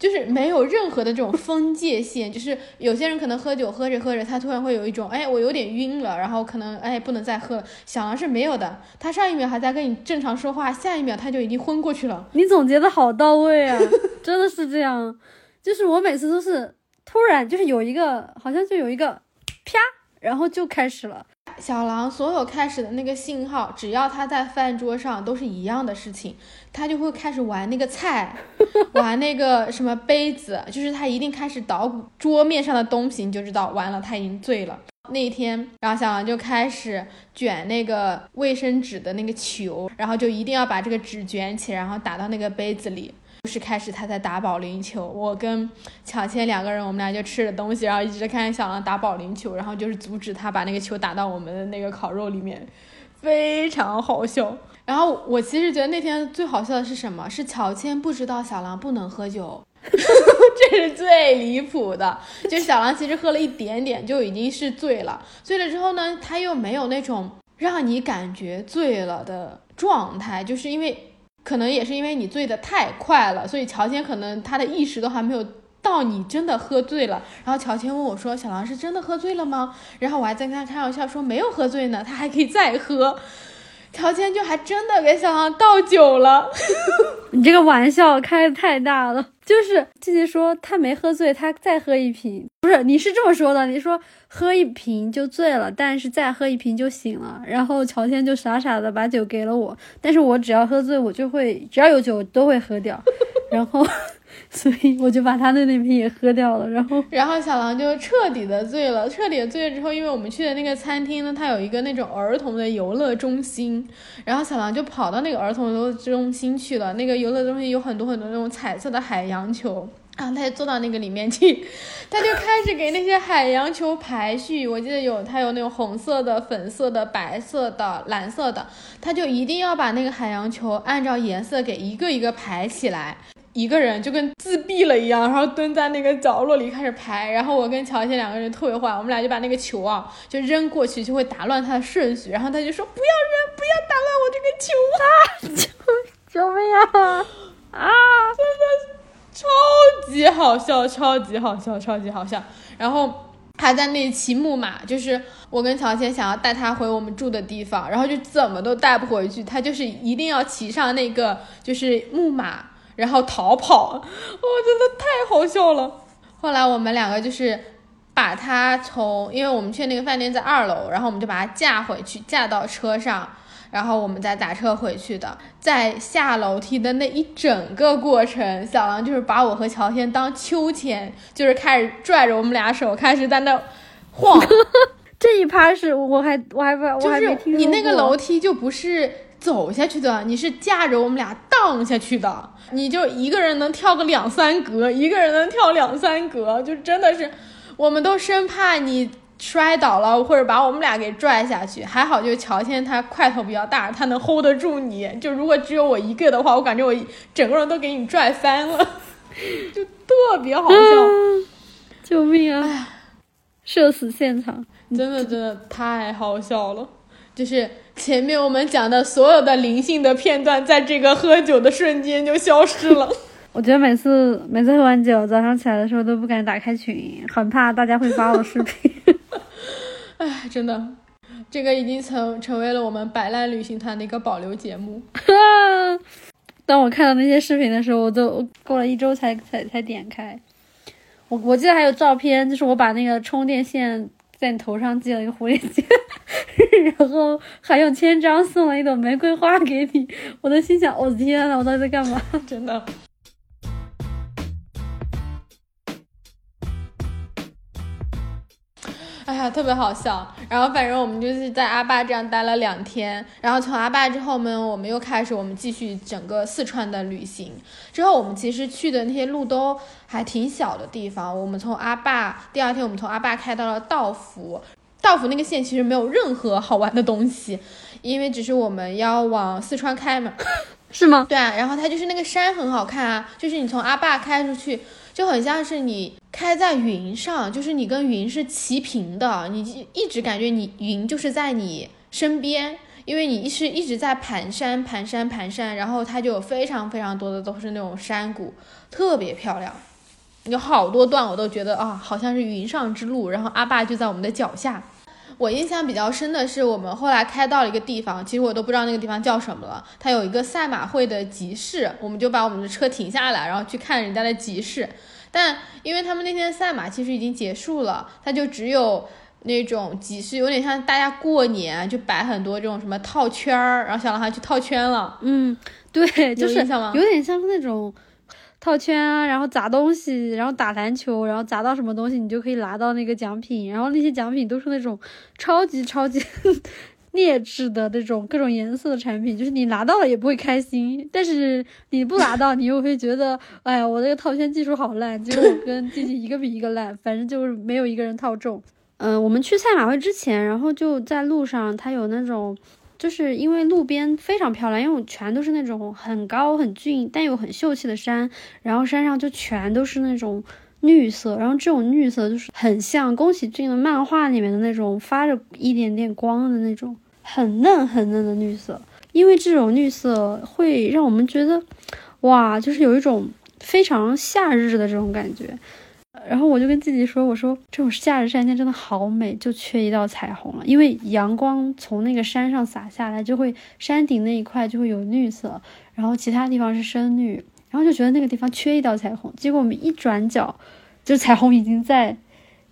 Speaker 1: 就是没有任何的这种分界线，就是有些人可能喝酒喝着喝着，他突然会有一种，哎，我有点晕了，然后可能哎不能再喝了。小狼是没有的，他上一秒还在跟你正常说话，下一秒他就已经昏过去了。
Speaker 2: 你总结的好到位啊，真的是这样。就是我每次都是突然就是有一个，好像就有一个啪，然后就开始了。
Speaker 1: 小狼所有开始的那个信号，只要他在饭桌上都是一样的事情，他就会开始玩那个菜，玩那个什么杯子，就是他一定开始捣鼓桌面上的东西，你就知道完了，他已经醉了。那一天，然后小狼就开始卷那个卫生纸的那个球，然后就一定要把这个纸卷起，然后打到那个杯子里。就是开始他在打保龄球，我跟乔迁两个人，我们俩就吃着东西，然后一直看小狼打保龄球，然后就是阻止他把那个球打到我们的那个烤肉里面，非常好笑。然后我其实觉得那天最好笑的是什么？是乔迁不知道小狼不能喝酒，这是最离谱的。就小狼其实喝了一点点就已经是醉了，醉了之后呢，他又没有那种让你感觉醉了的状态，就是因为。可能也是因为你醉的太快了，所以乔迁可能他的意识都还没有到你真的喝醉了。然后乔迁问我说：“小狼是真的喝醉了吗？”然后我还在跟他开玩笑说：“没有喝醉呢，他还可以再喝。”乔迁就还真的给小狼倒酒了。
Speaker 2: 你这个玩笑开的太大了。就是季季说他没喝醉，他再喝一瓶，不是你是这么说的？你说喝一瓶就醉了，但是再喝一瓶就醒了。然后乔迁就傻傻的把酒给了我，但是我只要喝醉，我就会只要有酒都会喝掉。然后。所以我就把他的那瓶也喝掉了，然后，
Speaker 1: 然后小狼就彻底的醉了。彻底的醉了之后，因为我们去的那个餐厅呢，它有一个那种儿童的游乐中心，然后小狼就跑到那个儿童游乐中心去了。那个游乐中心有很多很多那种彩色的海洋球，然后他就坐到那个里面去，他就开始给那些海洋球排序。我记得有他有那种红色的、粉色的、白色的、蓝色的，他就一定要把那个海洋球按照颜色给一个一个排起来。一个人就跟自闭了一样，然后蹲在那个角落里开始排，然后我跟乔迁两个人特别坏，我们俩就把那个球啊就扔过去，就会打乱他的顺序，然后他就说不要扔，不要打乱我
Speaker 2: 这个球啊！救 救命啊！啊！
Speaker 1: 真的超级好笑，超级好笑，超级好笑。然后他在那骑木马，就是我跟乔迁想要带他回我们住的地方，然后就怎么都带不回去，他就是一定要骑上那个就是木马。然后逃跑，我，真的太好笑了。后来我们两个就是把他从，因为我们去那个饭店在二楼，然后我们就把他架回去，架到车上，然后我们再打车回去的。在下楼梯的那一整个过程，小狼就是把我和乔迁当秋千，就是开始拽着我们俩手，开始在那晃。
Speaker 2: 这一趴是我还我还不我还没听
Speaker 1: 你那个楼梯就不是走下去的，你是架着我们俩荡下去的。你就一个人能跳个两三格，一个人能跳两三格，就真的是，我们都生怕你摔倒了或者把我们俩给拽下去。还好就乔迁他块头比较大，他能 hold 得住你。就如果只有我一个的话，我感觉我整个人都给你拽翻了，就特别好笑。
Speaker 2: 救命啊！社死现场，
Speaker 1: 真的真的太好笑了，就是。前面我们讲的所有的灵性的片段，在这个喝酒的瞬间就消失了。
Speaker 2: 我觉得每次每次喝完酒，早上起来的时候都不敢打开群，很怕大家会发我视频。
Speaker 1: 哎，真的，这个已经成成为了我们摆烂旅行团的一个保留节目。
Speaker 2: 当我看到那些视频的时候，我都过了一周才才才点开。我我记得还有照片，就是我把那个充电线。在你头上系了一个蝴蝶结，然后还用千张送了一朵玫瑰花给你，我都心想：我的天呐，我到底在干嘛？
Speaker 1: 真的。呀，特别好笑。然后反正我们就是在阿坝这样待了两天，然后从阿坝之后呢，我们又开始我们继续整个四川的旅行。之后我们其实去的那些路都还挺小的地方。我们从阿坝，第二天我们从阿坝开到了道孚，道孚那个县其实没有任何好玩的东西，因为只是我们要往四川开嘛。
Speaker 2: 是吗？
Speaker 1: 对啊，然后它就是那个山很好看啊，就是你从阿坝开出去，就很像是你开在云上，就是你跟云是齐平的，你一直感觉你云就是在你身边，因为你是一直在盘山、盘山、盘山，然后它就有非常非常多的都是那种山谷，特别漂亮，有好多段我都觉得啊，好像是云上之路，然后阿坝就在我们的脚下。我印象比较深的是，我们后来开到了一个地方，其实我都不知道那个地方叫什么了。它有一个赛马会的集市，我们就把我们的车停下来，然后去看人家的集市。但因为他们那天赛马其实已经结束了，他就只有那种集市，有点像大家过年就摆很多这种什么套圈儿，然后小男孩去套圈了。
Speaker 2: 嗯，对，就是有点像那种。套圈啊，然后砸东西，然后打篮球，然后砸到什么东西，你就可以拿到那个奖品。然后那些奖品都是那种超级超级劣质的那种各种颜色的产品，就是你拿到了也不会开心，但是你不拿到，你又会觉得，哎呀，我这个套圈技术好烂，结果跟弟弟一个比一个烂，反正就是没有一个人套中。嗯，我们去赛马会之前，然后就在路上，它有那种。就是因为路边非常漂亮，因为全都是那种很高很峻但又很秀气的山，然后山上就全都是那种绿色，然后这种绿色就是很像宫崎骏的漫画里面的那种发着一点点光的那种很嫩很嫩的绿色，因为这种绿色会让我们觉得，哇，就是有一种非常夏日的这种感觉。然后我就跟自己说：“我说这种夏日山间真的好美，就缺一道彩虹了。因为阳光从那个山上洒下来，就会山顶那一块就会有绿色，然后其他地方是深绿，然后就觉得那个地方缺一道彩虹。结果我们一转角，就彩虹已经在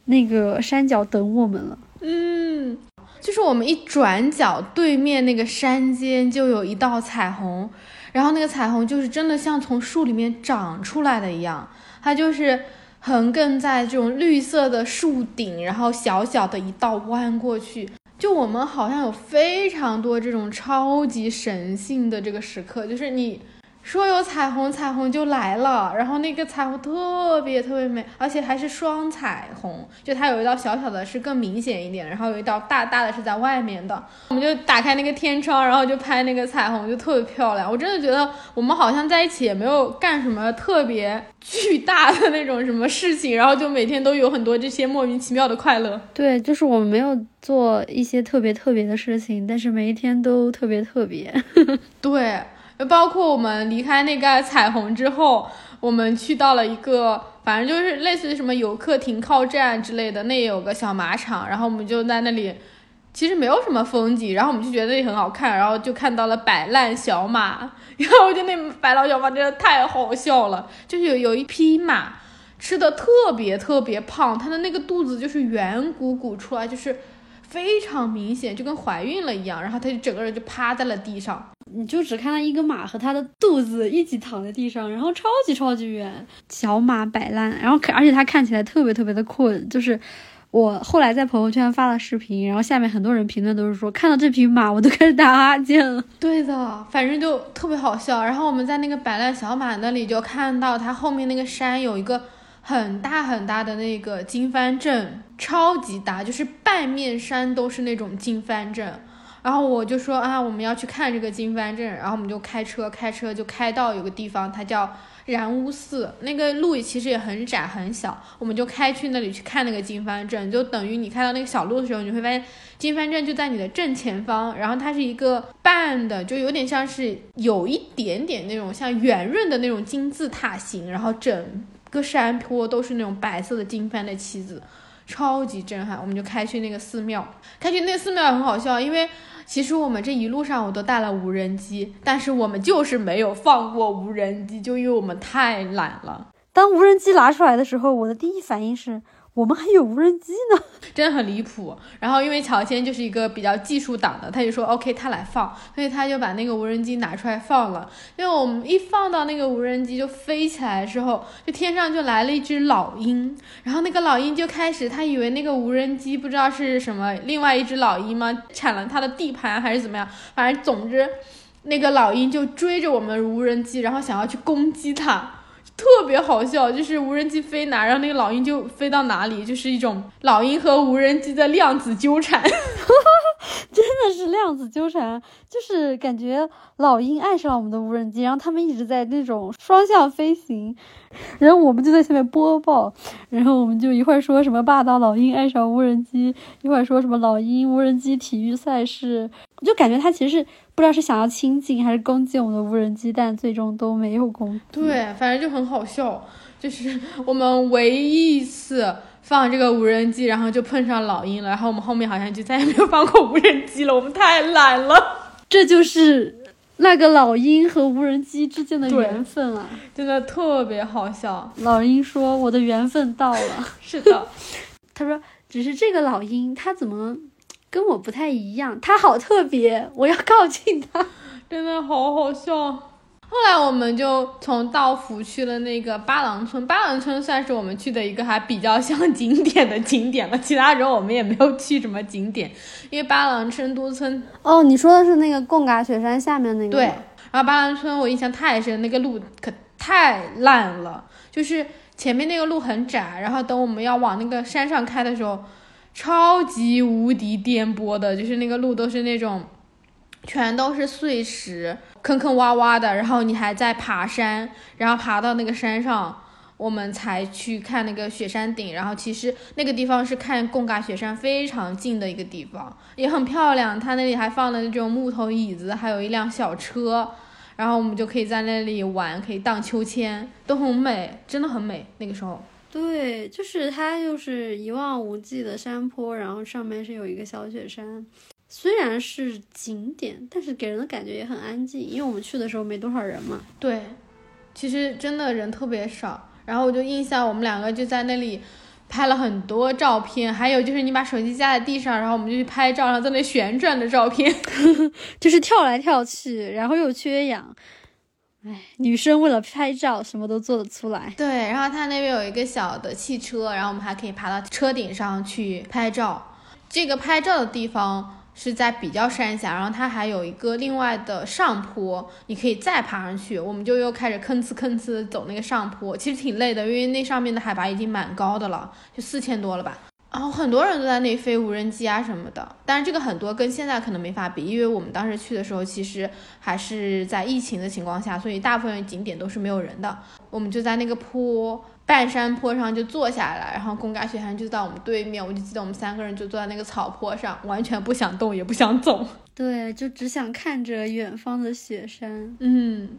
Speaker 2: 那个山脚等我们了。
Speaker 1: 嗯，就是我们一转角，对面那个山间就有一道彩虹，然后那个彩虹就是真的像从树里面长出来的一样，它就是。”横亘在这种绿色的树顶，然后小小的一道弯过去，就我们好像有非常多这种超级神性的这个时刻，就是你。说有彩虹，彩虹就来了。然后那个彩虹特别特别美，而且还是双彩虹，就它有一道小小的，是更明显一点，然后有一道大大的是在外面的。我们就打开那个天窗，然后就拍那个彩虹，就特别漂亮。我真的觉得我们好像在一起也没有干什么特别巨大的那种什么事情，然后就每天都有很多这些莫名其妙的快乐。
Speaker 2: 对，就是我们没有做一些特别特别的事情，但是每一天都特别特别。
Speaker 1: 对。包括我们离开那个彩虹之后，我们去到了一个，反正就是类似于什么游客停靠站之类的，那也有个小马场，然后我们就在那里，其实没有什么风景，然后我们就觉得那很好看，然后就看到了摆烂小马，然后我觉得那摆烂小马真的太好笑了，就是有有一匹马吃的特别特别胖，它的那个肚子就是圆鼓鼓出来，就是非常明显，就跟怀孕了一样，然后它就整个人就趴在了地上。
Speaker 2: 你就只看到一个马和它的肚子一起躺在地上，然后超级超级远，小马摆烂，然后而且它看起来特别特别的困。就是我后来在朋友圈发了视频，然后下面很多人评论都是说，看到这匹马我都开始打哈欠了。
Speaker 1: 对的，反正就特别好笑。然后我们在那个摆烂小马那里就看到它后面那个山有一个很大很大的那个金帆阵，超级大，就是半面山都是那种金帆阵。然后我就说啊，我们要去看这个金帆阵，然后我们就开车，开车就开到有个地方，它叫然乌寺，那个路其实也很窄很小，我们就开去那里去看那个金帆阵，就等于你开到那个小路的时候，你会发现金帆阵就在你的正前方，然后它是一个半的，就有点像是有一点点那种像圆润的那种金字塔形，然后整个山坡都是那种白色的金帆的旗子。超级震撼，我们就开去那个寺庙，开去那个寺庙也很好笑，因为其实我们这一路上我都带了无人机，但是我们就是没有放过无人机，就因为我们太懒了。
Speaker 2: 当无人机拿出来的时候，我的第一反应是，我们还有无人机呢，
Speaker 1: 真的很离谱。然后因为乔迁就是一个比较技术党的，他就说 OK，他来放，所以他就把那个无人机拿出来放了。因为我们一放到那个无人机就飞起来的时候，就天上就来了一只老鹰，然后那个老鹰就开始，他以为那个无人机不知道是什么，另外一只老鹰吗？抢了他的地盘还是怎么样？反正总之，那个老鹰就追着我们无人机，然后想要去攻击它。特别好笑，就是无人机飞哪，然后那个老鹰就飞到哪里，就是一种老鹰和无人机的量子纠缠，
Speaker 2: 真的是量子纠缠，就是感觉老鹰爱上了我们的无人机，然后他们一直在那种双向飞行，然后我们就在下面播报，然后我们就一会儿说什么霸道老鹰爱上无人机，一会儿说什么老鹰无人机体育赛事，我就感觉他其实是。不知道是想要亲近还是攻击我们的无人机，但最终都没有攻击。
Speaker 1: 对，反正就很好笑，就是我们唯一一次放这个无人机，然后就碰上老鹰了，然后我们后面好像就再也没有放过无人机了，我们太懒了。
Speaker 2: 这就是那个老鹰和无人机之间的缘分啊，
Speaker 1: 真的特别好笑。
Speaker 2: 老鹰说：“我的缘分到了。”
Speaker 1: 是的，
Speaker 2: 他说：“只是这个老鹰，它怎么？”跟我不太一样，他好特别，我要靠近他，
Speaker 1: 真的好好笑。后来我们就从道府去了那个八郎村，八郎村算是我们去的一个还比较像景点的景点了。其他时候我们也没有去什么景点，因为八郎村都村。
Speaker 2: 哦，你说的是那个贡嘎雪山下面那个？
Speaker 1: 对。然后八郎村我印象太深，那个路可太烂了，就是前面那个路很窄，然后等我们要往那个山上开的时候。超级无敌颠簸的，就是那个路都是那种，全都是碎石，坑坑洼洼的。然后你还在爬山，然后爬到那个山上，我们才去看那个雪山顶。然后其实那个地方是看贡嘎雪山非常近的一个地方，也很漂亮。它那里还放了那种木头椅子，还有一辆小车，然后我们就可以在那里玩，可以荡秋千，都很美，真的很美。那个时候。
Speaker 2: 对，就是它，就是一望无际的山坡，然后上面是有一个小雪山。虽然是景点，但是给人的感觉也很安静，因为我们去的时候没多少人嘛。
Speaker 1: 对，其实真的人特别少。然后我就印象，我们两个就在那里拍了很多照片，还有就是你把手机架在地上，然后我们就去拍照，然后在那旋转的照片，
Speaker 2: 就是跳来跳去，然后又缺氧。哎，女生为了拍照，什么都做得出来。
Speaker 1: 对，然后他那边有一个小的汽车，然后我们还可以爬到车顶上去拍照。这个拍照的地方是在比较山下，然后它还有一个另外的上坡，你可以再爬上去。我们就又开始吭哧吭哧走那个上坡，其实挺累的，因为那上面的海拔已经蛮高的了，就四千多了吧。然后很多人都在那里飞无人机啊什么的，但是这个很多跟现在可能没法比，因为我们当时去的时候其实还是在疫情的情况下，所以大部分景点都是没有人的。我们就在那个坡半山坡上就坐下来，然后贡嘎雪山就在我们对面，我就记得我们三个人就坐在那个草坡上，完全不想动也不想走，
Speaker 2: 对，就只想看着远方的雪山。
Speaker 1: 嗯。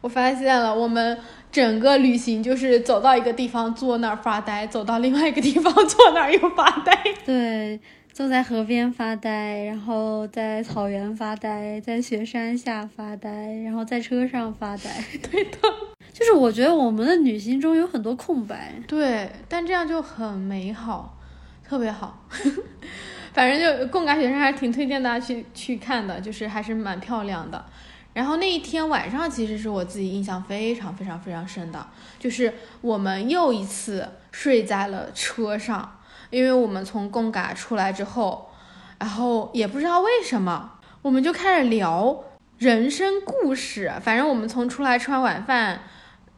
Speaker 1: 我发现了，我们整个旅行就是走到一个地方坐那儿发呆，走到另外一个地方坐那儿又发呆。
Speaker 2: 对，坐在河边发呆，然后在草原发呆，在雪山下发呆，然后在车上发呆。
Speaker 1: 对的，
Speaker 2: 就是我觉得我们的旅行中有很多空白。
Speaker 1: 对，但这样就很美好，特别好。反正就贡嘎雪山还是挺推荐大家去去看的，就是还是蛮漂亮的。然后那一天晚上，其实是我自己印象非常非常非常深的，就是我们又一次睡在了车上，因为我们从贡嘎出来之后，然后也不知道为什么，我们就开始聊人生故事。反正我们从出来吃完晚饭，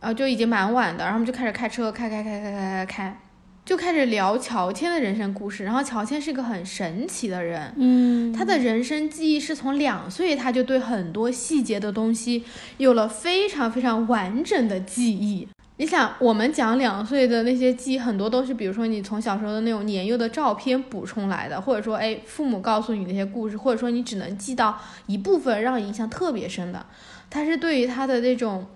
Speaker 1: 呃，就已经蛮晚的，然后我们就开始开车，开开开开开开开。就开始聊乔迁的人生故事，然后乔迁是个很神奇的人，
Speaker 2: 嗯，
Speaker 1: 他的人生记忆是从两岁他就对很多细节的东西有了非常非常完整的记忆。你想，我们讲两岁的那些记忆，很多都是比如说你从小时候的那种年幼的照片补充来的，或者说哎父母告诉你那些故事，或者说你只能记到一部分让印象特别深的，他是对于他的那种。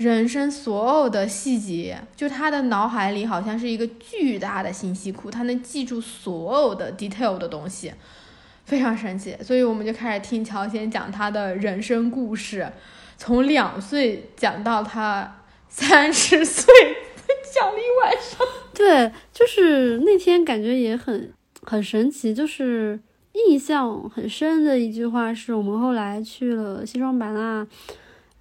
Speaker 1: 人生所有的细节，就他的脑海里好像是一个巨大的信息库，他能记住所有的 detail 的东西，非常神奇。所以我们就开始听乔先讲他的人生故事，从两岁讲到他三十岁，讲了一晚上。
Speaker 2: 对，就是那天感觉也很很神奇，就是印象很深的一句话是我们后来去了西双版纳，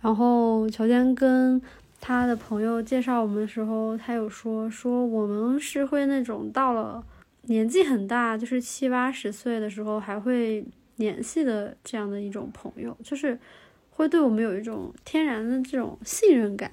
Speaker 2: 然后乔迁跟他的朋友介绍我们的时候，他有说说我们是会那种到了年纪很大，就是七八十岁的时候还会联系的这样的一种朋友，就是会对我们有一种天然的这种信任感。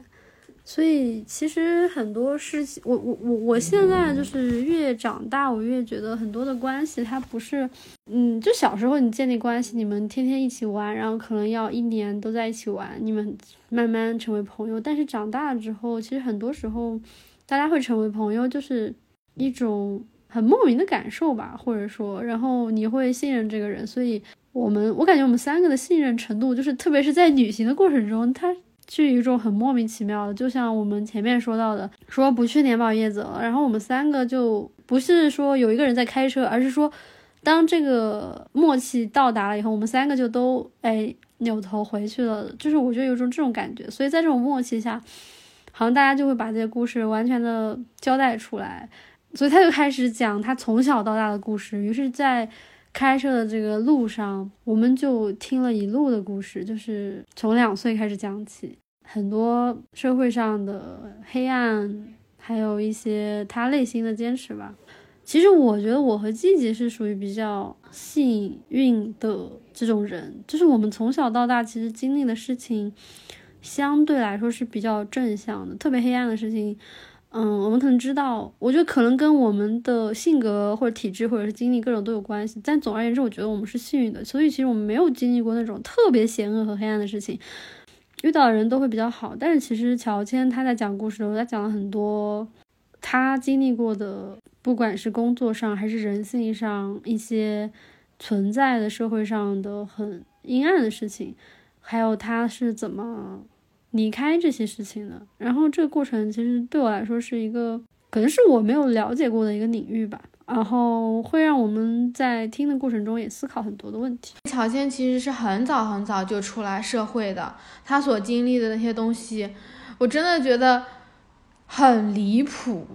Speaker 2: 所以其实很多事情，我我我我现在就是越长大，我越觉得很多的关系它不是，嗯，就小时候你建立关系，你们天天一起玩，然后可能要一年都在一起玩，你们慢慢成为朋友。但是长大了之后，其实很多时候大家会成为朋友，就是一种很莫名的感受吧，或者说，然后你会信任这个人。所以我们我感觉我们三个的信任程度，就是特别是在旅行的过程中，他。是一种很莫名其妙的，就像我们前面说到的，说不去年保叶子了，然后我们三个就不是说有一个人在开车，而是说，当这个默契到达了以后，我们三个就都哎扭头回去了，就是我觉得有种这种感觉，所以在这种默契下，好像大家就会把这些故事完全的交代出来，所以他就开始讲他从小到大的故事，于是，在。开车的这个路上，我们就听了一路的故事，就是从两岁开始讲起，很多社会上的黑暗，还有一些他内心的坚持吧。其实我觉得我和季季是属于比较幸运的这种人，就是我们从小到大其实经历的事情，相对来说是比较正向的，特别黑暗的事情。嗯，我们可能知道，我觉得可能跟我们的性格或者体质或者是经历各种都有关系。但总而言之，我觉得我们是幸运的，所以其实我们没有经历过那种特别险恶和黑暗的事情，遇到的人都会比较好。但是其实乔迁他在讲故事的时候，他讲了很多他经历过的，不管是工作上还是人性上一些存在的社会上的很阴暗的事情，还有他是怎么。离开这些事情的，然后这个过程其实对我来说是一个，可能是我没有了解过的一个领域吧，然后会让我们在听的过程中也思考很多的问题。
Speaker 1: 乔迁其实是很早很早就出来社会的，他所经历的那些东西，我真的觉得很离谱，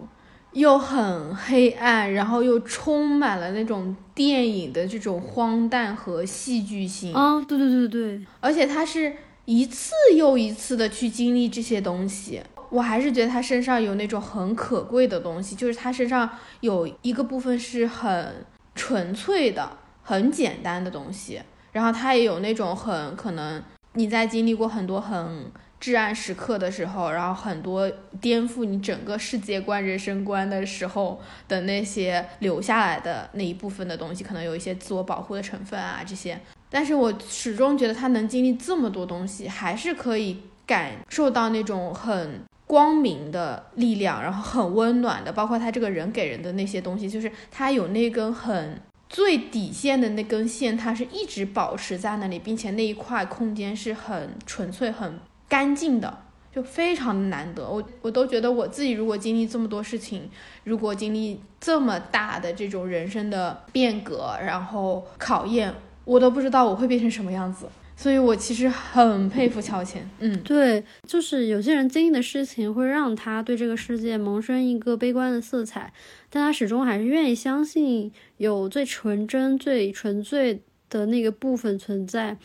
Speaker 1: 又很黑暗，然后又充满了那种电影的这种荒诞和戏剧性。
Speaker 2: 啊，对对对对，
Speaker 1: 而且他是。一次又一次的去经历这些东西，我还是觉得他身上有那种很可贵的东西，就是他身上有一个部分是很纯粹的、很简单的东西，然后他也有那种很可能你在经历过很多很至暗时刻的时候，然后很多颠覆你整个世界观、人生观的时候的那些留下来的那一部分的东西，可能有一些自我保护的成分啊，这些。但是我始终觉得他能经历这么多东西，还是可以感受到那种很光明的力量，然后很温暖的，包括他这个人给人的那些东西，就是他有那根很最底线的那根线，他是一直保持在那里，并且那一块空间是很纯粹、很干净的，就非常的难得。我我都觉得我自己如果经历这么多事情，如果经历这么大的这种人生的变革，然后考验。我都不知道我会变成什么样子，所以我其实很佩服乔迁。嗯，
Speaker 2: 对，就是有些人经历的事情会让他对这个世界萌生一个悲观的色彩，但他始终还是愿意相信有最纯真、最纯粹的那个部分存在，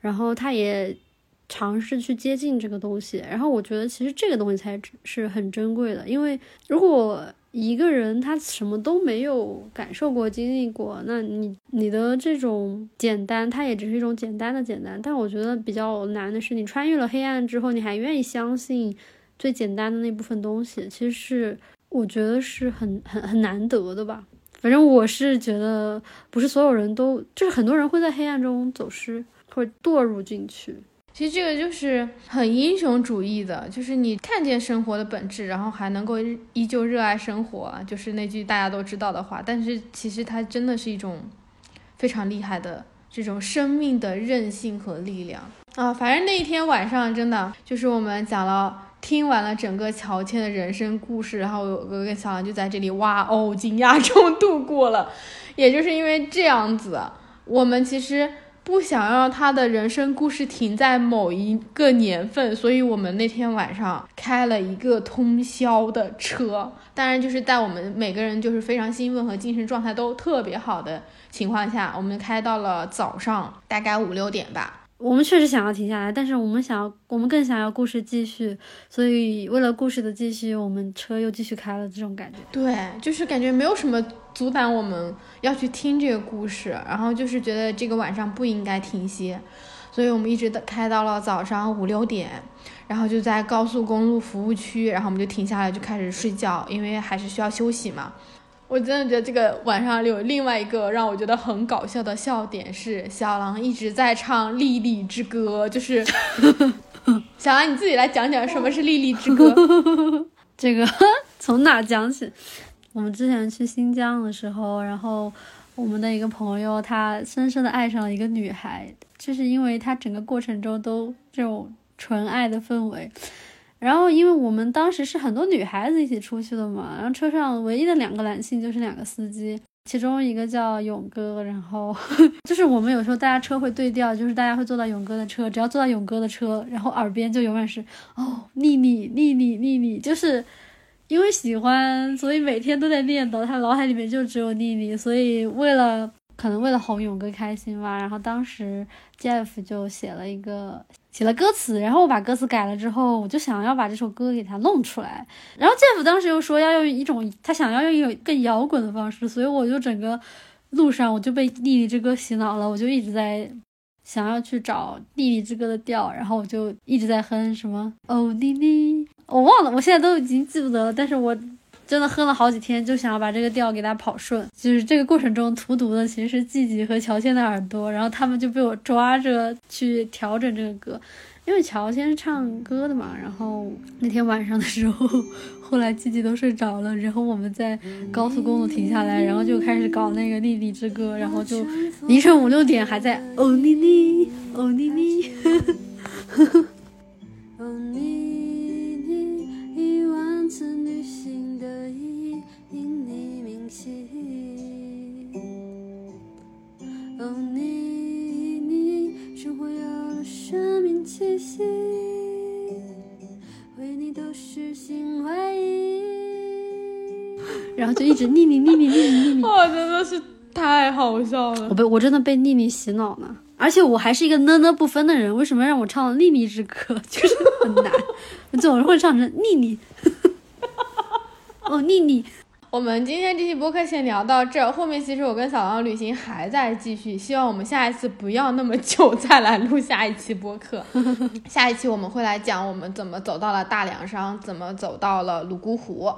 Speaker 2: 然后他也尝试去接近这个东西。然后我觉得其实这个东西才是很珍贵的，因为如果。一个人他什么都没有感受过、经历过，那你你的这种简单，它也只是一种简单的简单。但我觉得比较难的是，你穿越了黑暗之后，你还愿意相信最简单的那部分东西，其实是我觉得是很很很难得的吧。反正我是觉得，不是所有人都，就是很多人会在黑暗中走失，会堕入进去。
Speaker 1: 其实这个就是很英雄主义的，就是你看见生活的本质，然后还能够依旧热爱生活，就是那句大家都知道的话。但是其实它真的是一种非常厉害的这种生命的韧性和力量啊！反正那一天晚上真的就是我们讲了，听完了整个乔迁的人生故事，然后我跟小兰就在这里哇哦惊讶 中度过了。也就是因为这样子，我们其实。不想让他的人生故事停在某一个年份，所以我们那天晚上开了一个通宵的车。当然，就是在我们每个人就是非常兴奋和精神状态都特别好的情况下，我们开到了早上大概五六点吧。
Speaker 2: 我们确实想要停下来，但是我们想要，我们更想要故事继续，所以为了故事的继续，我们车又继续开了。这种感觉，
Speaker 1: 对，就是感觉没有什么阻挡我们要去听这个故事，然后就是觉得这个晚上不应该停歇，所以我们一直开到了早上五六点，然后就在高速公路服务区，然后我们就停下来就开始睡觉，因为还是需要休息嘛。我真的觉得这个晚上有另外一个让我觉得很搞笑的笑点是，小狼一直在唱《莉莉之歌》，就是 小狼你自己来讲讲什么是《莉莉之歌》。
Speaker 2: 这个 从哪讲起？我们之前去新疆的时候，然后我们的一个朋友他深深的爱上了一个女孩，就是因为他整个过程中都这种纯爱的氛围。然后，因为我们当时是很多女孩子一起出去的嘛，然后车上唯一的两个男性就是两个司机，其中一个叫勇哥，然后 就是我们有时候大家车会对调，就是大家会坐到勇哥的车，只要坐到勇哥的车，然后耳边就永远是哦，丽丽，丽丽，丽丽，就是因为喜欢，所以每天都在念叨，他脑海里面就只有妮妮，所以为了可能为了哄勇哥开心吧，然后当时 Jeff 就写了一个。写了歌词，然后我把歌词改了之后，我就想要把这首歌给他弄出来。然后 Jeff 当时又说要用一种他想要用一种更摇滚的方式，所以我就整个路上我就被《莉莉之歌》洗脑了，我就一直在想要去找《丽丽之歌》的调，然后我就一直在哼什么哦莉莉，我忘了，我现在都已经记不得了，但是我。真的哼了好几天，就想要把这个调给它跑顺。就是这个过程中荼毒的其实是季季和乔迁的耳朵，然后他们就被我抓着去调整这个歌。因为乔迁是唱歌的嘛，然后那天晚上的时候，后来季季都睡着了，然后我们在高速公路停下来，然后就开始搞那个莉莉之歌，然后就凌晨五六点还在哦妮妮哦妮妮。我真的被丽丽洗脑了，而且我还是一个呢呢不分的人，为什么让我唱《丽丽之歌》就是很难，总是会唱成丽丽，哦丽丽。
Speaker 1: 我们今天这期播客先聊到这儿，后面其实我跟小狼旅行还在继续，希望我们下一次不要那么久 再来录下一期播客。下一期我们会来讲我们怎么走到了大凉山，怎么走到了泸沽湖。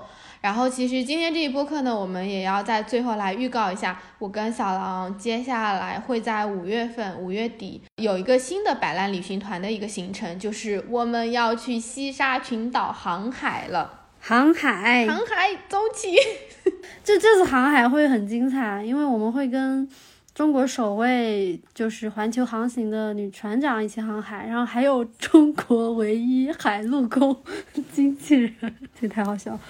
Speaker 1: 然后其实今天这一播客呢，我们也要在最后来预告一下，我跟小狼接下来会在五月份五月底有一个新的摆烂旅行团的一个行程，就是我们要去西沙群岛航海了。
Speaker 2: 航海，
Speaker 1: 航海，走起！
Speaker 2: 这这次航海会很精彩，因为我们会跟中国首位就是环球航行的女船长一起航海，然后还有中国唯一海陆空 经纪人，这太好笑。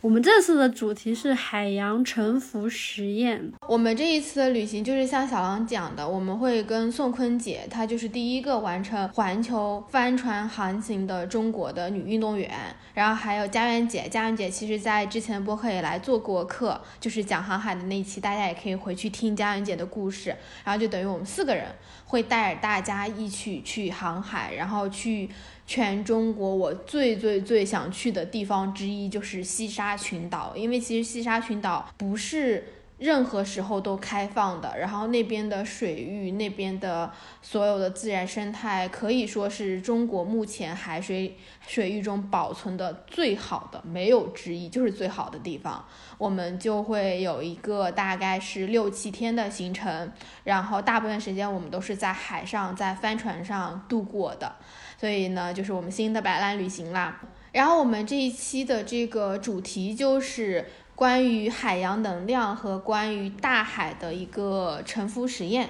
Speaker 2: 我们这次的主题是海洋沉浮实验。
Speaker 1: 我们这一次的旅行就是像小狼讲的，我们会跟宋坤姐，她就是第一个完成环球帆船航行的中国的女运动员。然后还有佳媛姐，佳媛姐其实在之前的播客也来做过客，就是讲航海的那一期，大家也可以回去听佳媛姐的故事。然后就等于我们四个人会带着大家一起去航海，然后去。全中国我最最最想去的地方之一就是西沙群岛，因为其实西沙群岛不是任何时候都开放的，然后那边的水域、那边的所有的自然生态可以说是中国目前海水水域中保存的最好的，没有之一，就是最好的地方。我们就会有一个大概是六七天的行程，然后大部分时间我们都是在海上，在帆船上度过的。所以呢，就是我们新的摆烂旅行啦。然后我们这一期的这个主题就是关于海洋能量和关于大海的一个沉浮实验。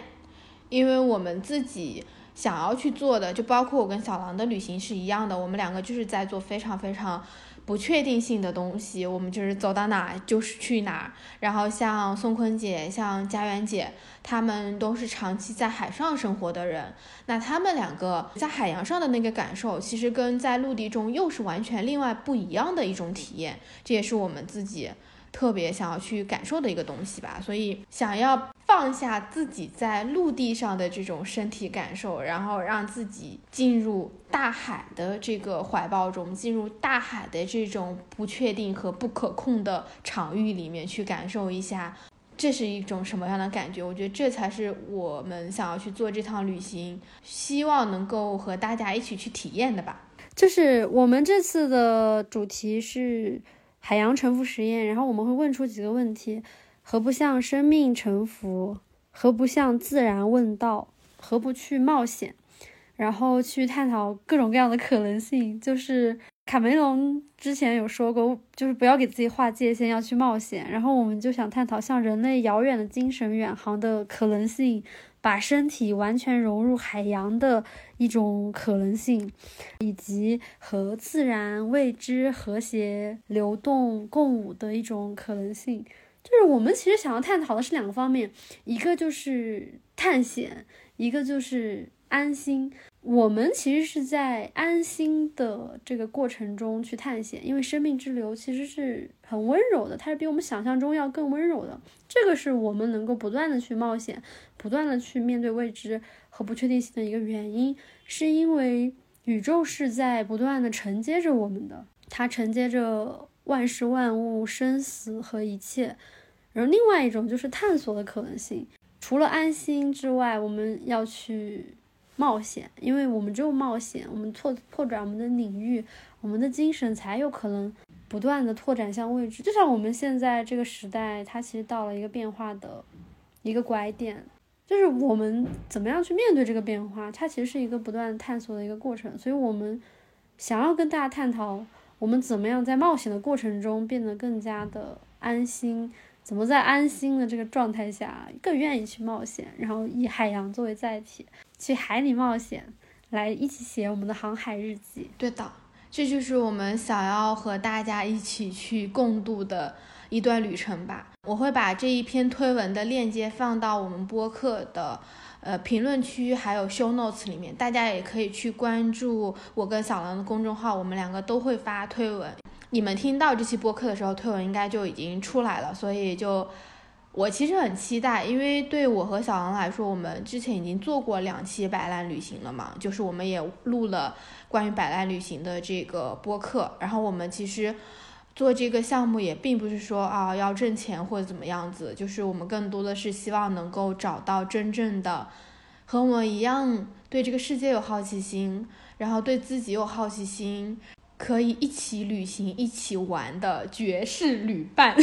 Speaker 1: 因为我们自己想要去做的，就包括我跟小狼的旅行是一样的，我们两个就是在做非常非常不确定性的东西，我们就是走到哪就是去哪。然后像宋坤姐、像佳媛姐，她们都是长期在海上生活的人，那她们两个在海洋上的那个感受，其实跟在陆地中又是完全另外不一样的一种体验。这也是我们自己。特别想要去感受的一个东西吧，所以想要放下自己在陆地上的这种身体感受，然后让自己进入大海的这个怀抱中，进入大海的这种不确定和不可控的场域里面去感受一下，这是一种什么样的感觉？我觉得这才是我们想要去做这趟旅行，希望能够和大家一起去体验的吧。
Speaker 2: 就是我们这次的主题是。海洋沉浮实验，然后我们会问出几个问题：何不向生命臣服？何不向自然问道？何不去冒险？然后去探讨各种各样的可能性。就是卡梅隆之前有说过，就是不要给自己划界限，要去冒险。然后我们就想探讨向人类遥远的精神远航的可能性。把身体完全融入海洋的一种可能性，以及和自然未知和谐流动共舞的一种可能性，就是我们其实想要探讨的是两个方面，一个就是探险，一个就是安心。我们其实是在安心的这个过程中去探险，因为生命之流其实是很温柔的，它是比我们想象中要更温柔的。这个是我们能够不断的去冒险，不断的去面对未知和不确定性的一个原因，是因为宇宙是在不断的承接着我们的，它承接着万事万物、生死和一切。然后另外一种就是探索的可能性，除了安心之外，我们要去。冒险，因为我们只有冒险，我们拓拓展我们的领域，我们的精神才有可能不断的拓展向未知。就像我们现在这个时代，它其实到了一个变化的一个拐点，就是我们怎么样去面对这个变化，它其实是一个不断探索的一个过程。所以，我们想要跟大家探讨，我们怎么样在冒险的过程中变得更加的安心，怎么在安心的这个状态下更愿意去冒险，然后以海洋作为载体。去海里冒险，来一起写我们的航海日记。
Speaker 1: 对的，这就是我们想要和大家一起去共度的一段旅程吧。我会把这一篇推文的链接放到我们播客的呃评论区，还有 show notes 里面，大家也可以去关注我跟小狼的公众号，我们两个都会发推文。你们听到这期播客的时候，推文应该就已经出来了，所以就。我其实很期待，因为对我和小王来说，我们之前已经做过两期摆烂旅行了嘛，就是我们也录了关于摆烂旅行的这个播客。然后我们其实做这个项目也并不是说啊要挣钱或者怎么样子，就是我们更多的是希望能够找到真正的和我们一样对这个世界有好奇心，然后对自己有好奇心，可以一起旅行、一起玩的绝世旅伴。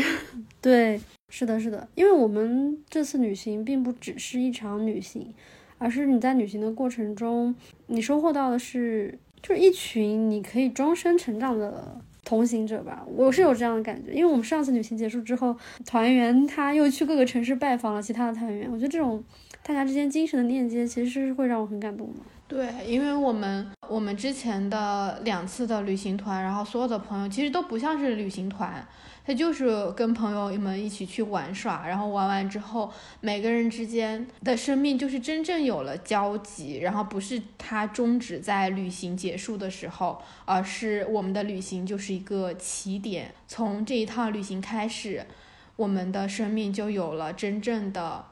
Speaker 2: 对。是的，是的，因为我们这次旅行并不只是一场旅行，而是你在旅行的过程中，你收获到的是就是一群你可以终身成长的同行者吧。我是有这样的感觉，因为我们上次旅行结束之后，团员他又去各个城市拜访了其他的团员，我觉得这种大家之间精神的链接其实是会让我很感动的。
Speaker 1: 对，因为我们我们之前的两次的旅行团，然后所有的朋友其实都不像是旅行团。他就是跟朋友们一起去玩耍，然后玩完之后，每个人之间的生命就是真正有了交集，然后不是他终止在旅行结束的时候，而是我们的旅行就是一个起点，从这一趟旅行开始，我们的生命就有了真正的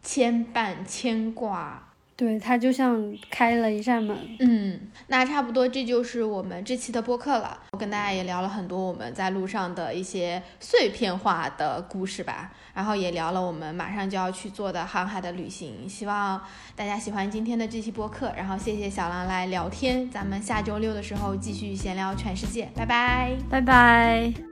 Speaker 1: 牵绊牵挂。
Speaker 2: 对，它就像开了一扇门。
Speaker 1: 嗯，那差不多这就是我们这期的播客了。我跟大家也聊了很多我们在路上的一些碎片化的故事吧，然后也聊了我们马上就要去做的航海的旅行。希望大家喜欢今天的这期播客，然后谢谢小狼来聊天。咱们下周六的时候继续闲聊全世界，拜拜，
Speaker 2: 拜拜。